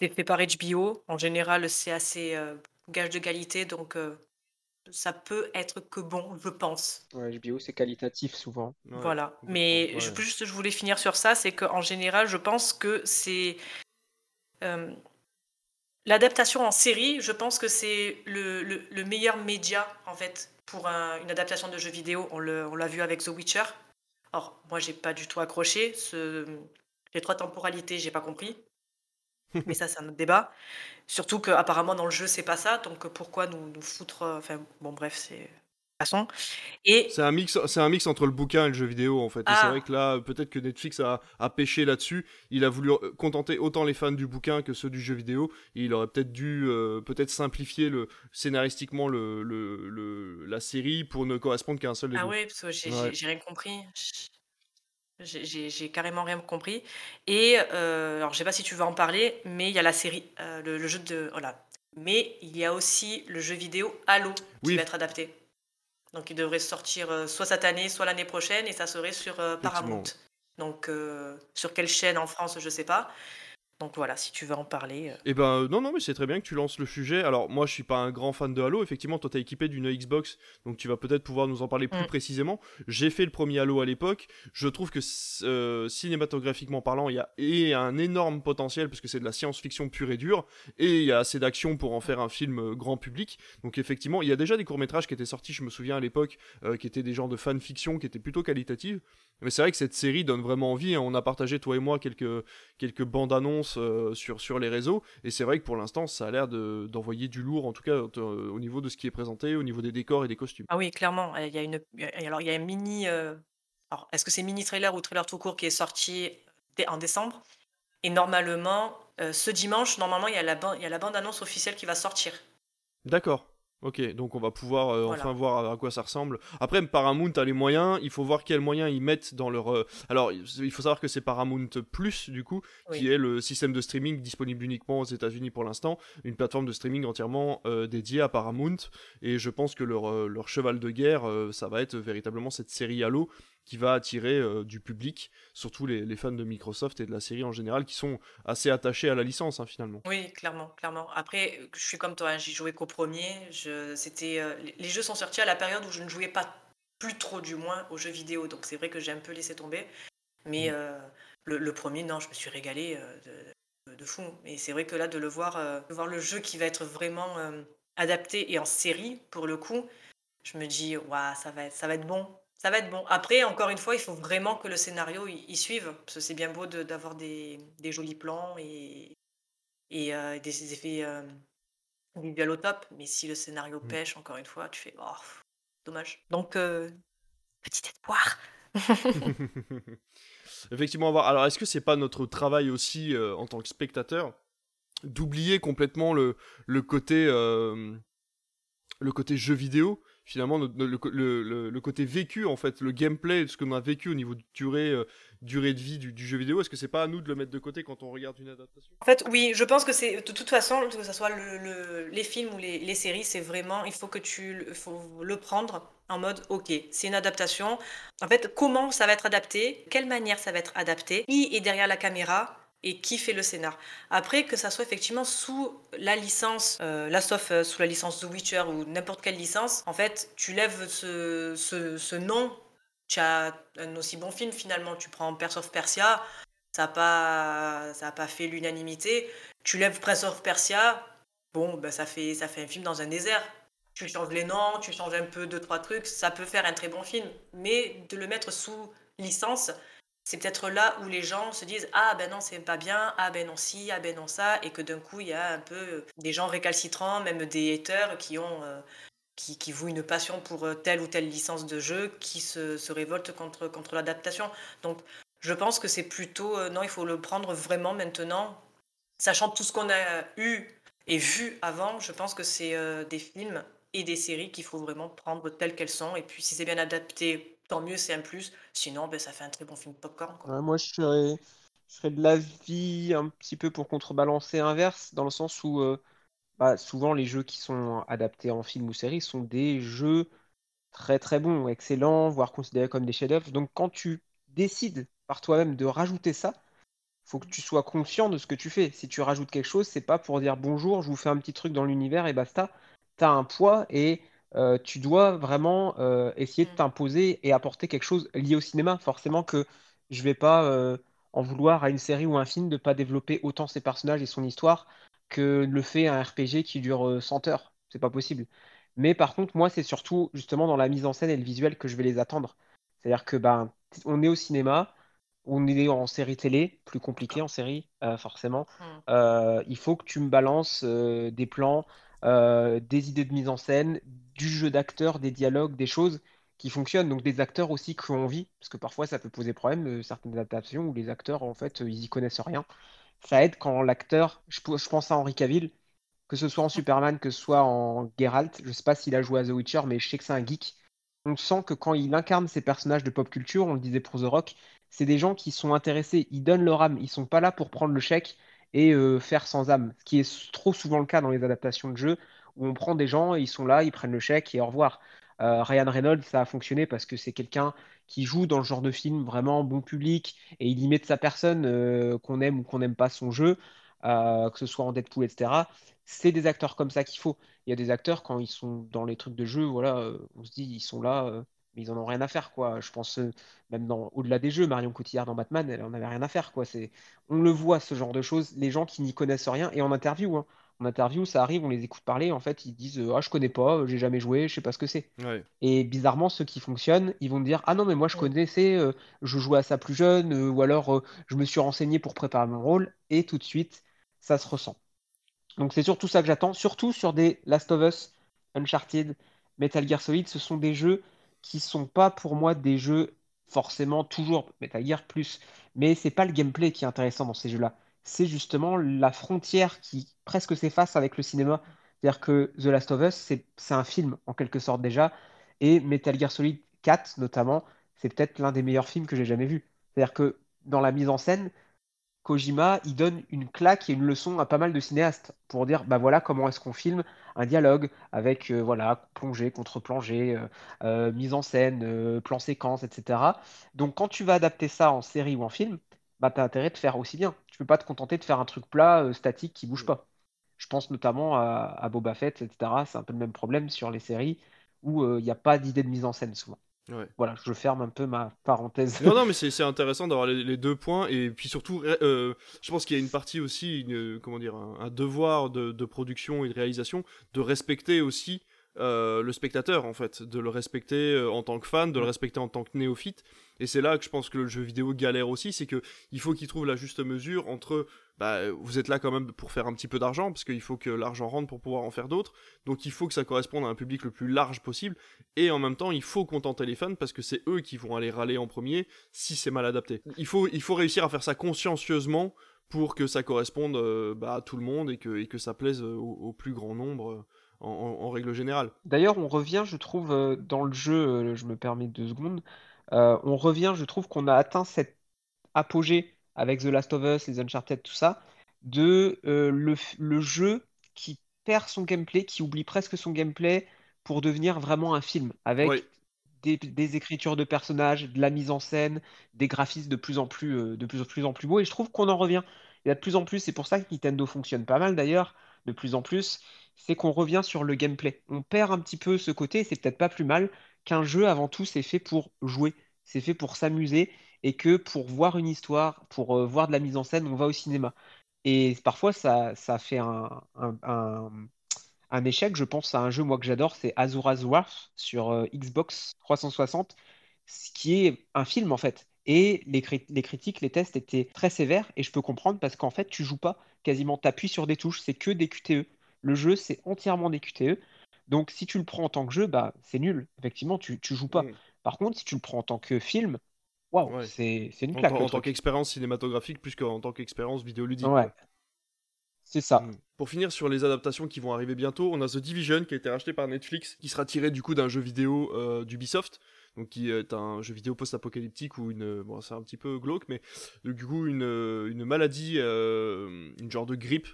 c'est fait par HBO. En général, c'est assez gage de qualité, donc ça peut être que bon, je pense. Ouais, HBO, c'est qualitatif souvent. Ouais, voilà. Mais ouais. je, juste, je voulais finir sur ça, c'est qu'en général, je pense que c'est euh, l'adaptation en série. Je pense que c'est le, le- le meilleur média en fait pour un- une adaptation de jeu vidéo. On l'a vu avec The Witcher. Alors moi, j'ai pas du tout accroché. Ce, les trois temporalités, j'ai pas compris. Mais ça, c'est un autre débat. Surtout qu'apparemment, dans le jeu, c'est pas ça. Donc pourquoi nous, nous foutre. euh, Enfin, bon, bref, c'est. Passons. Et C'est un mix, c'est un mix entre le bouquin et le jeu vidéo en fait. Et c'est Ah. vrai que là, peut-être que Netflix a, a pêché là-dessus. Il a voulu euh, contenter autant les fans du bouquin que ceux du jeu vidéo. Et il aurait peut-être dû, euh, peut-être simplifier le scénaristiquement le, le- le- la série pour ne correspondre qu'à un seul des Ah ouais, parce que j'ai Ouais. j'ai- j'ai rien compris. J'ai- carrément rien compris. Et euh, alors, je sais pas si tu veux en parler, mais il y a la série, euh, le, le jeu de. Voilà. Mais il y a aussi le jeu vidéo Halo qui Oui. va être adapté. Donc il devrait sortir euh, soit cette année, soit l'année prochaine, et ça serait sur euh, Paramount. Donc sur quelle chaîne en France, je sais pas. Donc voilà, si tu veux en parler. euh. Et ben non non mais c'est très bien que tu lances le sujet. Alors moi je suis pas un grand fan de Halo. Effectivement toi t'es équipé d'une Xbox donc tu vas peut-être pouvoir nous en parler plus Mm. précisément. J'ai fait le premier Halo à l'époque. Je trouve que euh, cinématographiquement parlant il y a et un énorme potentiel parce que c'est de la science-fiction pure et dure et il y a assez d'action pour en faire un film euh, grand public. Donc effectivement il y a déjà des courts métrages qui étaient sortis je me souviens à l'époque euh, qui étaient des genres de fan-fiction qui étaient plutôt qualitatives. Mais c'est vrai que cette série donne vraiment envie. hein. On a partagé toi et moi quelques quelques bandes annonces euh, sur, sur les réseaux. Et c'est vrai que pour l'instant, ça a l'air de- d'envoyer du lourd, en tout cas euh, au niveau de ce qui est présenté, au niveau des décors et des costumes. Ah oui, clairement. Il y a une. Alors il y a un mini. euh, Alors est-ce que c'est mini trailer ou trailer tout court qui est sorti en décembre? Et normalement, ce dimanche, normalement, il y a la, ban- il y a la bande-annonce officielle qui va sortir. D'accord. Ok, donc on va pouvoir euh, Voilà. enfin voir à quoi ça ressemble. Après, Paramount a les moyens, il faut voir quels moyens ils mettent dans leur... euh, Alors, il faut savoir que c'est Paramount Plus, du coup, qui est le système de streaming disponible uniquement aux États-Unis pour l'instant, une plateforme de streaming entièrement euh, dédiée à Paramount. Et je pense que leur, leur cheval de guerre, ça va être véritablement cette série Halo qui va attirer euh, du public, surtout les, les fans de Microsoft et de la série en général, qui sont assez attachés à la licence, hein, finalement. Oui, clairement, clairement. Après, je suis comme toi, hein, j'y jouais qu'au premier. Je, c'était, euh, les- jeux sont sortis à la période où je ne jouais pas plus trop, du moins, aux jeux vidéo. Donc c'est vrai que j'ai un peu laissé tomber. Mais Mm. euh, le, le premier, non, je me suis régalé de, de- fou. Et c'est vrai que là, de le voir, de voir le jeu qui va être vraiment adapté et en série, pour le coup, je me dis, waouh, ça va être, ça va être bon. Ça va être bon. Après, encore une fois, il faut vraiment que le scénario y, y suive. Parce que c'est bien beau de- d'avoir des, des jolis plans et, et euh, des effets euh, visuels au top. Mais si le scénario Mm. pêche, encore une fois, tu fais, oh, dommage. Donc, euh, petit espoir. *laughs* Effectivement. Alors, est-ce que c'est pas notre travail aussi euh, en tant que spectateur d'oublier complètement le, le côté euh, le côté jeu vidéo finalement le, côté vécu en fait le gameplay ce qu'on a vécu au niveau de durée euh, durée de vie du, jeu vidéo est-ce que c'est pas à nous de le mettre de côté quand on regarde une adaptation? En fait, oui, je pense que c'est de toute façon, que ce soit le, le- les films ou les, séries, c'est vraiment, il faut que tu faut le prendre en mode, ok, c'est une adaptation. En fait, comment ça va être adapté, quelle manière ça va être adapté, qui est derrière la caméra? Et qui fait le scénar. Après, que ça soit effectivement sous la licence euh, Last of Us, sous la licence The Witcher ou n'importe quelle licence, en fait, tu lèves ce, ce, nom, tu as un aussi bon film finalement. Tu prends Prince of Persia, ça n'a pas, ça pas fait l'unanimité. Tu lèves Prince of Persia, bon, ben, ça, fait, ça fait un film dans un désert. Tu changes les noms, tu changes un peu deux, trois trucs, ça peut faire un très bon film. Mais de le mettre sous licence, c'est peut-être là où les gens se disent Ah ben non, c'est pas bien, ah ben non, si, ah ben non, ça, et que d'un coup, il y a un peu des gens récalcitrants, même des haters qui ont. Euh, qui, qui, vouent une passion pour euh, telle ou telle licence de jeu, qui se, se révoltent contre, contre l'adaptation. Donc, je pense que c'est plutôt. Euh, non, il faut le prendre vraiment maintenant. Sachant tout ce qu'on a eu et vu avant, je pense que c'est des films et des séries qu'il faut vraiment prendre telles qu'elles sont. Et puis, si c'est bien adapté, tant mieux, c'est un plus. Sinon, ben, ça fait un très bon film popcorn. Moi, je serais, je serais de un petit peu pour contrebalancer inverse, dans le sens où euh, bah, souvent les jeux qui sont adaptés en film ou série sont des jeux très très bons, excellents, voire considérés comme des chefs-d'œuvre. Donc quand tu décides par toi-même de rajouter ça, faut que tu sois conscient de ce que tu fais. Si tu rajoutes quelque chose, c'est pas pour dire bonjour, je vous fais un petit truc dans l'univers et basta. Tu as un poids et euh, tu dois vraiment euh, essayer de mm. t'imposer et apporter quelque chose lié au cinéma. Forcément que je vais pas euh, en vouloir à une série ou un film de pas développer autant ses personnages et son histoire que le fait un RPG qui dure 100 heures. C'est pas possible. Mais par contre, moi, c'est surtout justement dans la mise en scène et le visuel que je vais les attendre. C'est-à-dire que ben, on est au cinéma, on est en série télé, plus compliqué en série, forcément. Mm. il faut que tu me balances des plans, des idées de mise en scène, du jeu d'acteurs, des dialogues, des choses qui fonctionnent. Donc des acteurs aussi qui ont envie, parce que parfois ça peut poser problème, euh, certaines adaptations où les acteurs, en fait, ils y connaissent rien. Ça aide quand l'acteur, je, pense à Henri Cavill, que ce soit en Superman, que ce soit en Geralt, je sais pas s'il a joué à The Witcher, mais je sais que c'est un geek. On sent que quand il incarne ces personnages de pop culture, on le disait pour The Rock, c'est des gens qui sont intéressés, ils donnent leur âme, ils sont pas là pour prendre le chèque et euh, faire sans âme, ce qui est trop souvent le cas dans les adaptations de jeux où on prend des gens, ils sont là, ils prennent le chèque et au revoir. Euh, Ryan Reynolds, ça a fonctionné parce que c'est quelqu'un qui joue dans le genre de film vraiment bon public et il y met de sa personne, euh, qu'on aime ou qu'on n'aime pas son jeu, que ce soit en Deadpool, etc. C'est des acteurs comme ça qu'il faut. Il y a des acteurs, quand ils sont dans les trucs de jeu, voilà, on se dit, ils sont là, mais ils en ont rien à faire, quoi. Je pense, même dans, au-delà des jeux, Marion Cotillard dans Batman, elle en avait rien à faire, quoi. C'est, on le voit, ce genre de choses, les gens qui n'y connaissent rien, et en interview, hein en interview, ça arrive, on les écoute parler, en fait, ils disent Ah, je connais pas, j'ai jamais joué, je sais pas ce que c'est. Et bizarrement, ceux qui fonctionnent, ils vont dire Ah non, mais moi je connaissais, euh, je jouais à ça plus jeune, euh, ou alors euh, je me suis renseigné pour préparer mon rôle, et tout de suite, ça se ressent. Donc c'est surtout ça que j'attends, surtout sur des Last of Us, Uncharted, Metal Gear Solid, ce sont des jeux qui sont pas pour moi des jeux forcément toujours Metal Gear plus, mais c'est pas le gameplay qui est intéressant dans ces jeux-là c'est justement la frontière qui presque s'efface avec le cinéma. C'est-à-dire que The Last of Us, c'est un film en quelque sorte déjà, et Metal Gear Solid 4 notamment, c'est peut-être l'un des meilleurs films que j'ai jamais vu. C'est-à-dire que dans la mise en scène, Kojima, il donne une claque et une leçon à pas mal de cinéastes pour dire, bah voilà comment est-ce qu'on filme un dialogue avec, euh, voilà, plongée, contre-plongée, euh, euh, mise en scène, plan séquence, etc. Donc quand tu vas adapter ça en série ou en film, bah, as intérêt de faire aussi bien. Tu peux pas te contenter de faire un truc plat, statique, qui bouge pas. Je pense notamment à, Boba Fett, etc. C'est un peu le même problème sur les séries où il n'y a pas d'idée de mise en scène souvent. Voilà, je ferme un peu ma parenthèse. Non, non, mais *laughs* c'est intéressant d'avoir les, deux points. Et puis surtout, euh, je pense qu'il y a une partie aussi, une, comment dire, un, devoir de, de, production et de réalisation de respecter aussi euh, le spectateur en fait, de le respecter euh, en tant que fan, de le respecter en tant que néophyte. Et c'est là que je pense que le jeu vidéo galère aussi, c'est que il faut qu'il trouve la juste mesure entre bah, vous êtes là quand même pour faire un petit peu d'argent, parce qu'il faut que l'argent rentre pour pouvoir en faire d'autres. Donc il faut que ça corresponde à un public le plus large possible. Et en même temps, il faut contenter les fans, parce que c'est eux qui vont aller râler en premier si c'est mal adapté. Il faut, réussir à faire ça consciencieusement pour que ça corresponde euh, bah, à tout le monde et que, ça plaise au plus grand nombre en, règle générale. D'ailleurs, on revient, je trouve, euh, dans le jeu, euh, je me permets deux secondes, euh, on revient, je trouve qu'on a atteint cet apogée avec The Last of Us, les Uncharted, tout ça, de le, jeu qui perd son gameplay, qui oublie presque son gameplay pour devenir vraiment un film, avec des, écritures de personnages, de la mise en scène, des graphismes de plus en plus, de plus, plus en plus beaux, et je trouve qu'on en revient. Il y a de plus en plus, c'est pour ça que Nintendo fonctionne pas mal d'ailleurs, de plus en plus, c'est qu'on revient sur le gameplay. On perd un petit peu ce côté, c'est peut-être pas plus mal qu'un jeu avant tout c'est fait pour jouer, c'est fait pour s'amuser et que pour voir une histoire, pour euh, voir de la mise en scène, on va au cinéma. Et parfois, ça, ça fait un, un- un- un échec. Je pense à un jeu, moi, que j'adore, c'est Azura's Wrath sur euh, Xbox 360, ce qui est un film, en fait. Et les, cri- les critiques, les tests étaient très sévères, et je peux comprendre parce qu'en fait, tu joues pas quasiment, tu appuies sur des touches, c'est que des QTE. Le jeu, c'est entièrement des QTE. Donc, si tu le prends en tant que jeu, bah, c'est nul. Effectivement, tu, tu joues pas. Par contre, si tu le prends en tant que film, waouh, Ouais. c'est une En, claque en tant qu'expérience cinématographique plus qu'en tant qu'expérience vidéoludique. Ouais, quoi. c'est ça. Mm. Pour finir sur les adaptations qui vont arriver bientôt, on a The Division qui a été racheté par Netflix, qui sera tiré du coup d'un jeu vidéo euh, d'Ubisoft, donc qui est un jeu vidéo post-apocalyptique ou une, bon c'est un petit peu glauque, mais euh, du coup une, euh, une maladie, euh, une genre de grippe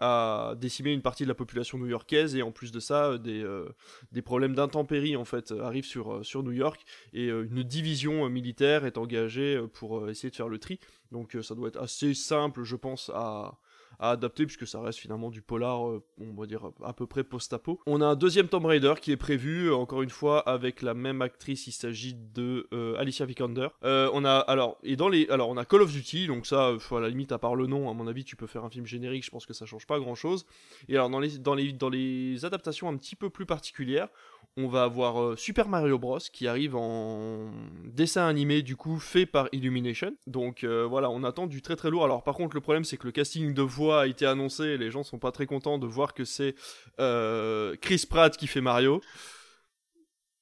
a décimé une partie de la population new-yorkaise et en plus de ça euh, des, euh, des problèmes d'intempéries en fait euh, arrivent sur, sur New York et une division militaire est engagée pour essayer de faire le tri. Donc ça doit être assez simple je pense à, à adapter puisque ça reste finalement du polar, euh, on va dire à peu près post-apo. On a un deuxième Tomb Raider qui est prévu, euh, encore une fois avec la même actrice, il s'agit de euh, Alicia Vikander. On a alors et dans les alors on a Call of Duty, donc ça à la limite à part le nom, à mon avis tu peux faire un film générique, je pense que ça change pas grand chose. Et alors dans les dans les dans les adaptations un petit peu plus particulières, on va avoir euh, Super Mario Bros qui arrive en dessin animé du coup fait par Illumination. Donc euh, voilà, on attend du très très lourd. Alors par contre le problème c'est que le casting de voix a été annoncé, et les gens sont pas très contents de voir que c'est euh, Chris Pratt qui fait Mario.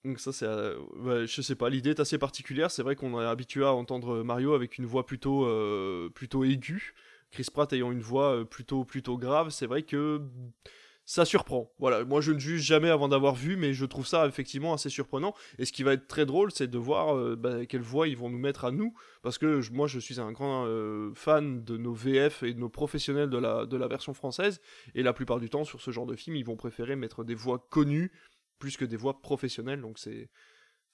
Donc ça c'est, je sais pas, l'idée est assez particulière. C'est vrai qu'on est habitué à entendre Mario avec une voix plutôt plutôt aiguë. Chris Pratt ayant une voix plutôt plutôt grave, c'est vrai que ça surprend. Voilà, moi je ne juge jamais avant d'avoir vu, mais je trouve ça effectivement assez surprenant. Et ce qui va être très drôle, c'est de voir euh, bah, quelle voix ils vont nous mettre à nous, parce que moi je suis un grand euh, fan de nos VF et de nos professionnels de la, de la version française, et la plupart du temps sur ce genre de film, ils vont préférer mettre des voix connues plus que des voix professionnelles, donc c'est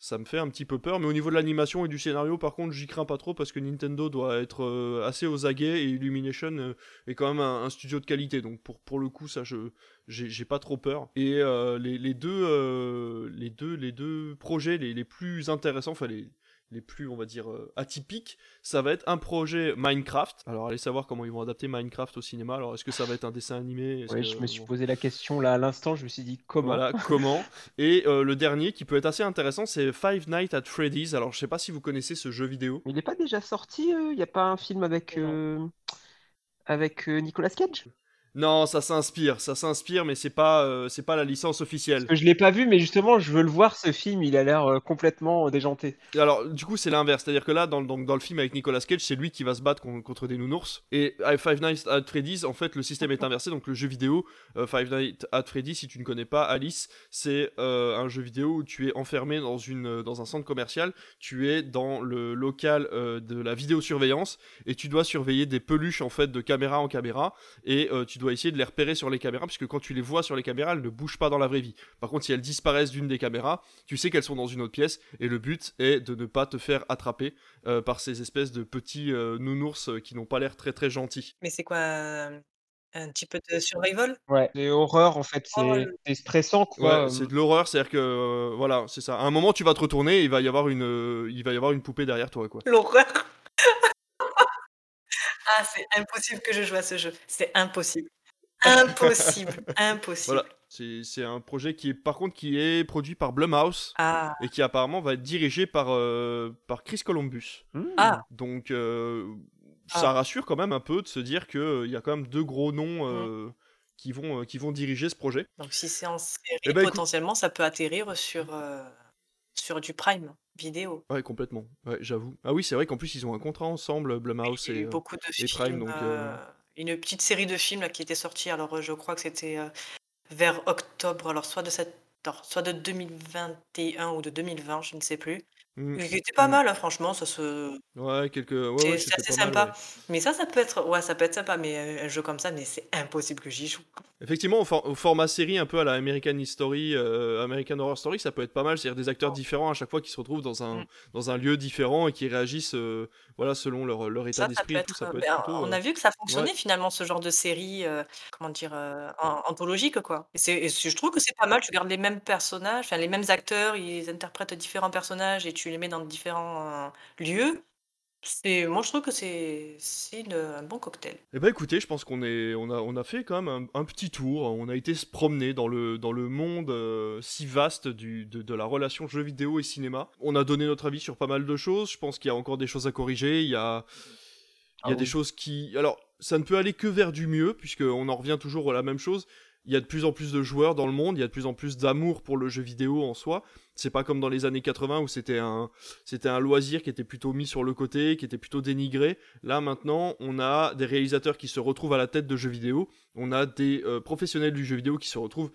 ça me fait un petit peu peur, mais au niveau de l'animation et du scénario, par contre, j'y crains pas trop parce que Nintendo doit être euh, assez aux aguets et Illumination euh, est quand même un, studio de qualité. Donc pour, pour le coup, ça, je j'ai pas trop peur. Et euh, les, deux les deux les deux projets les, les plus intéressants, enfin les les plus, on va dire, euh, atypiques, ça va être un projet Minecraft. Alors, allez savoir comment ils vont adapter Minecraft au cinéma. Alors, est-ce que ça va être un dessin animé? Que- je me suis bon. posé la question là à l'instant, je me suis dit comment? Voilà, *laughs* comment? Et euh, le dernier qui peut être assez intéressant, c'est Five Nights at Freddy's. Alors, je sais pas si vous connaissez ce jeu vidéo. Il n'est pas déjà sorti Il n'y a pas un film avec, euh, avec euh, Nicolas Cage? Non, ça s'inspire, ça s'inspire, mais c'est pas, euh, c'est pas la licence officielle. Je l'ai pas vu, mais justement, je veux le voir ce film. Il a l'air euh, complètement euh, déjanté. Alors, du coup, c'est l'inverse. C'est-à-dire que là, dans, donc, dans le film avec Nicolas Cage, c'est lui qui va se battre con- contre des nounours. Et à Five Nights at Freddy's, en fait, le système est inversé. Donc, le jeu vidéo euh, Five Nights at Freddy's, si tu ne connais pas, Alice, c'est un jeu vidéo où tu es enfermé dans, une, dans un centre commercial. Tu es dans le local de la vidéosurveillance et tu dois surveiller des peluches, en fait, de caméra en caméra. Et tu dois essayer de les repérer sur les caméras, puisque quand tu les vois sur les caméras, elles ne bougent pas dans la vraie vie. Par contre, si elles disparaissent d'une des caméras, tu sais qu'elles sont dans une autre pièce, et le but est de ne pas te faire attraper euh, par ces espèces de petits euh, nounours euh, qui n'ont pas l'air très très gentils. Mais c'est quoi un, petit peu de survival? Ouais. C'est horreur en fait, c'est stressant Ouais, quoi. c'est de l'horreur, c'est-à-dire que euh, voilà, c'est ça. À un moment, tu vas te retourner, et il va y avoir une, euh, il va y avoir une poupée derrière toi, quoi. L'horreur Ah, c'est impossible que je joue à ce jeu. C'est impossible. *laughs* Impossible. Impossible. Voilà, c'est c'est un projet qui est, par contre, qui est produit par Blumhouse Ah, et qui apparemment va être dirigé par euh, par Chris Columbus. Hmm. ah, Donc euh, ça Ah. rassure quand même un peu de se dire qu'il y a quand même deux gros noms euh, qui, vont, euh, qui vont diriger ce projet. donc si c'est en série, Eh ben, écoute- potentiellement, ça peut atterrir sur, euh, sur du Prime vidéo. Ouais, complètement. Ouais, j'avoue. Ah oui, c'est vrai qu'en plus ils ont un contrat ensemble, Blumhouse Il y a et. eu euh, beaucoup de et films. Prime, donc, euh, euh, Une petite série de films là, qui était sortie, alors euh, je crois que c'était euh, vers octobre, alors soit de cette. alors, soit de 2021 ou de 2020, je ne sais plus. Mm, Qui était pas mm. mal, hein, franchement, ça se. Ouais, quelques. Ouais, C'est ouais, c'est c'était assez pas mal, sympa. ouais. Mais ça, ça peut être, ouais, ça peut être sympa, mais euh, un jeu comme ça, mais c'est impossible que j'y joue. Effectivement, au, for- au format série, un peu à la American History, euh, American Horror Story, ça peut être pas mal. C'est-à-dire des acteurs Oh. différents à chaque fois qui se retrouvent dans un, Mm. dans un lieu différent et qui réagissent euh, voilà, selon leur, leur état Ça, d'esprit peut et tout. être. Ça peut être plutôt. on a vu que ça fonctionnait finalement, ce genre de série, euh, comment dire, an- anthologique, quoi. Et, c'est- et c'est- je trouve que c'est pas mal. Tu gardes les mêmes personnages, les mêmes acteurs, ils interprètent différents personnages et tu les mets dans différents euh, lieux. C'est moi je trouve que c'est c'est une un bon cocktail. Eh ben écoutez, je pense qu'on est, on a, on a fait quand même un, un petit tour. On a été se promener dans le, dans le monde euh, si vaste du, de, de la relation jeux vidéo et cinéma. On a donné notre avis sur pas mal de choses. Je pense qu'il y a encore des choses à corriger. Il y a, il y a Ah des oui. choses qui, alors ça ne peut aller que vers du mieux puisque on en revient toujours à la même chose. Il y a de plus en plus de joueurs dans le monde. Il y a de plus en plus d'amour pour le jeu vidéo en soi. C'est pas comme dans les années 80 où c'était un, loisir qui était plutôt mis sur le côté, qui était plutôt dénigré. Là maintenant, on a des réalisateurs qui se retrouvent à la tête de jeux vidéo, on a des euh, professionnels du jeu vidéo qui se retrouvent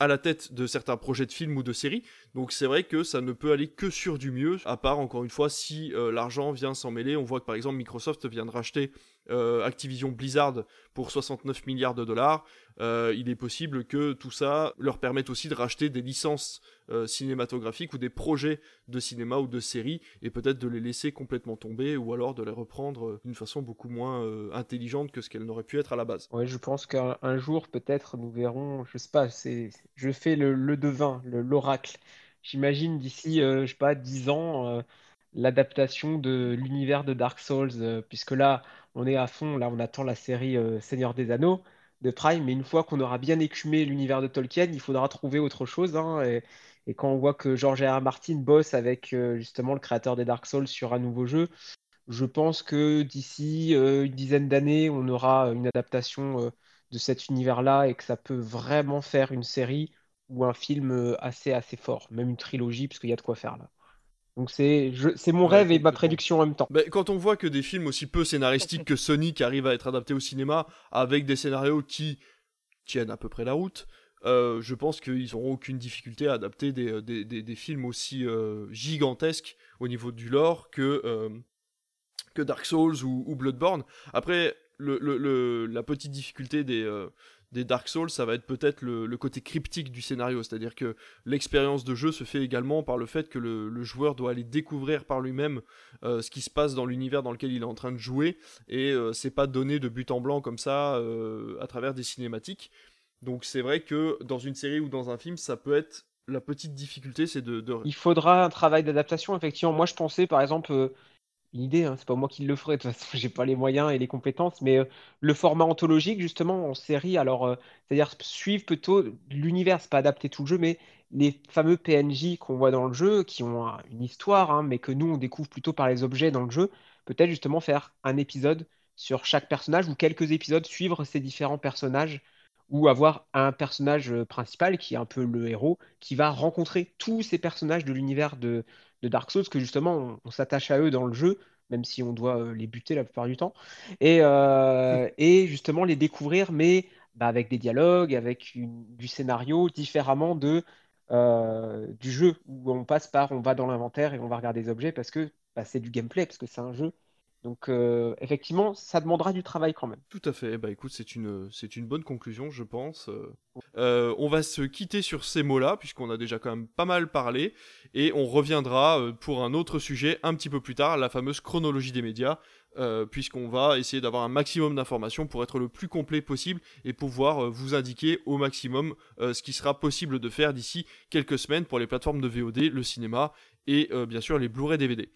à la tête de certains projets de films ou de séries. Donc c'est vrai que ça ne peut aller que sur du mieux, à part encore une fois si euh, l'argent vient s'en mêler. On voit que par exemple Microsoft vient de racheter euh, Activision Blizzard pour 69 milliards de dollars. Euh, il est possible que tout ça leur permette aussi de racheter des licences euh, cinématographiques ou des projets de cinéma ou de séries et peut-être de les laisser complètement tomber ou alors de les reprendre euh, d'une façon beaucoup moins intelligente que ce qu'elles n'auraient pu être à la base. Ouais, je pense qu'un un jour, peut-être, nous verrons, je sais pas, c'est, je fais le, le devin, le, l'oracle. J'imagine d'ici, je sais pas, 10 ans, l'adaptation de l'univers de Dark Souls, puisque là, on est à fond, là, on attend la série Seigneur des Anneaux de Prime, mais une fois qu'on aura bien écumé l'univers de Tolkien, il faudra trouver autre chose, hein, et, quand on voit que George R. R. Martin bosse avec euh, justement le créateur des Dark Souls sur un nouveau jeu, je pense que d'ici euh, une dizaine d'années, on aura une adaptation euh, de cet univers-là et que ça peut vraiment faire une série ou un film assez assez fort, même une trilogie, parce qu'il y a de quoi faire là. Donc c'est je- c'est mon Ouais, rêve et ma prédiction en même temps. Ben, quand on voit que des films aussi peu scénaristiques que Sonic arrivent à être adaptés au cinéma avec des scénarios qui tiennent à peu près la route, euh, je pense qu'ils n'auront aucune difficulté à adapter des, euh, des, des- des films aussi euh, gigantesques au niveau du lore que, euh, que Dark Souls ou, ou Bloodborne. Après, le, le- le- la petite difficulté des, euh, des Dark Souls, ça va être peut-être le, côté cryptique du scénario, c'est-à-dire que l'expérience de jeu se fait également par le fait que le, le joueur doit aller découvrir par lui-même euh, ce qui se passe dans l'univers dans lequel il est en train de jouer, et euh, c'est pas donné de but en blanc comme ça euh, à travers des cinématiques. Donc c'est vrai que dans une série ou dans un film, ça peut être la petite difficulté, c'est de, de- Il faudra un travail d'adaptation, effectivement. Moi, je pensais, par exemple, euh, une idée, hein, c'est pas moi qui le ferai, de toute façon, *laughs* j'ai pas les moyens et les compétences, mais euh, le format anthologique, justement, en série, alors, euh, c'est-à-dire suivre plutôt l'univers, c'est pas adapter tout le jeu, mais les fameux PNJ qu'on voit dans le jeu, qui ont un- une histoire, hein, mais que nous, on découvre plutôt par les objets dans le jeu, peut-être justement faire un épisode sur chaque personnage ou quelques épisodes, suivre ces différents personnages ou avoir un personnage euh, principal qui est un peu le héros, qui va rencontrer tous ces personnages de l'univers de, de Dark Souls, que justement on, on s'attache à eux dans le jeu, même si on doit euh, les buter la plupart du temps, et, euh, et justement les découvrir, mais bah, avec des dialogues, avec une- du scénario différemment de, euh, du jeu, où on passe par, on va dans l'inventaire et on va regarder des objets parce que bah, c'est du gameplay, parce que c'est un jeu. Donc euh, effectivement, ça demandera du travail quand même. Tout à fait. Bah écoute, c'est une, c'est une bonne conclusion, je pense. Euh, on va se quitter sur ces mots-là, puisqu'on a déjà quand même pas mal parlé, et on reviendra euh, pour un autre sujet un petit peu plus tard, la fameuse chronologie des médias, euh, puisqu'on va essayer d'avoir un maximum d'informations pour être le plus complet possible et pouvoir vous indiquer au maximum ce qui sera possible de faire d'ici quelques semaines pour les plateformes de VOD, le cinéma et bien sûr les Blu-ray DVD.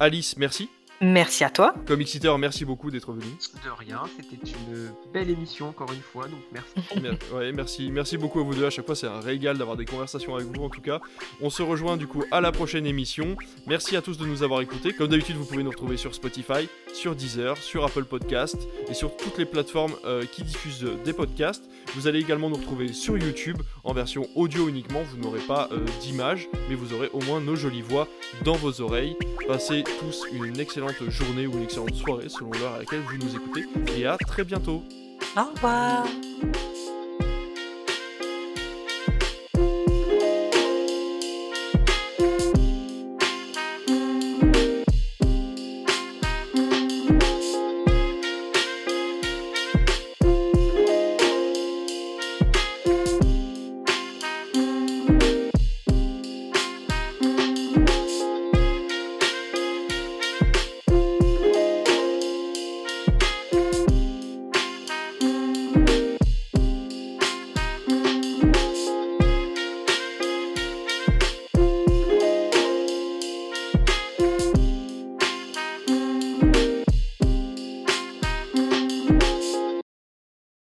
Alice, merci. Merci à toi. Comic Eater, merci beaucoup d'être venu. De rien, c'était une belle émission encore une fois, donc merci. *laughs* Mer- ouais, merci, merci beaucoup à vous deux. À chaque fois, c'est un régal d'avoir des conversations avec vous. En tout cas, on se rejoint du coup à la prochaine émission. Merci à tous de nous avoir écoutés. Comme d'habitude, vous pouvez nous retrouver sur Spotify, sur Deezer, sur Apple Podcast et sur toutes les plateformes euh, qui diffusent euh, des podcasts. Vous allez également nous retrouver sur YouTube en version audio uniquement. Vous n'aurez pas euh, d'image, mais vous aurez au moins nos jolies voix dans vos oreilles. Passez tous une journée ou une excellente soirée selon l'heure à laquelle vous nous écoutez. Et à très bientôt. Au revoir.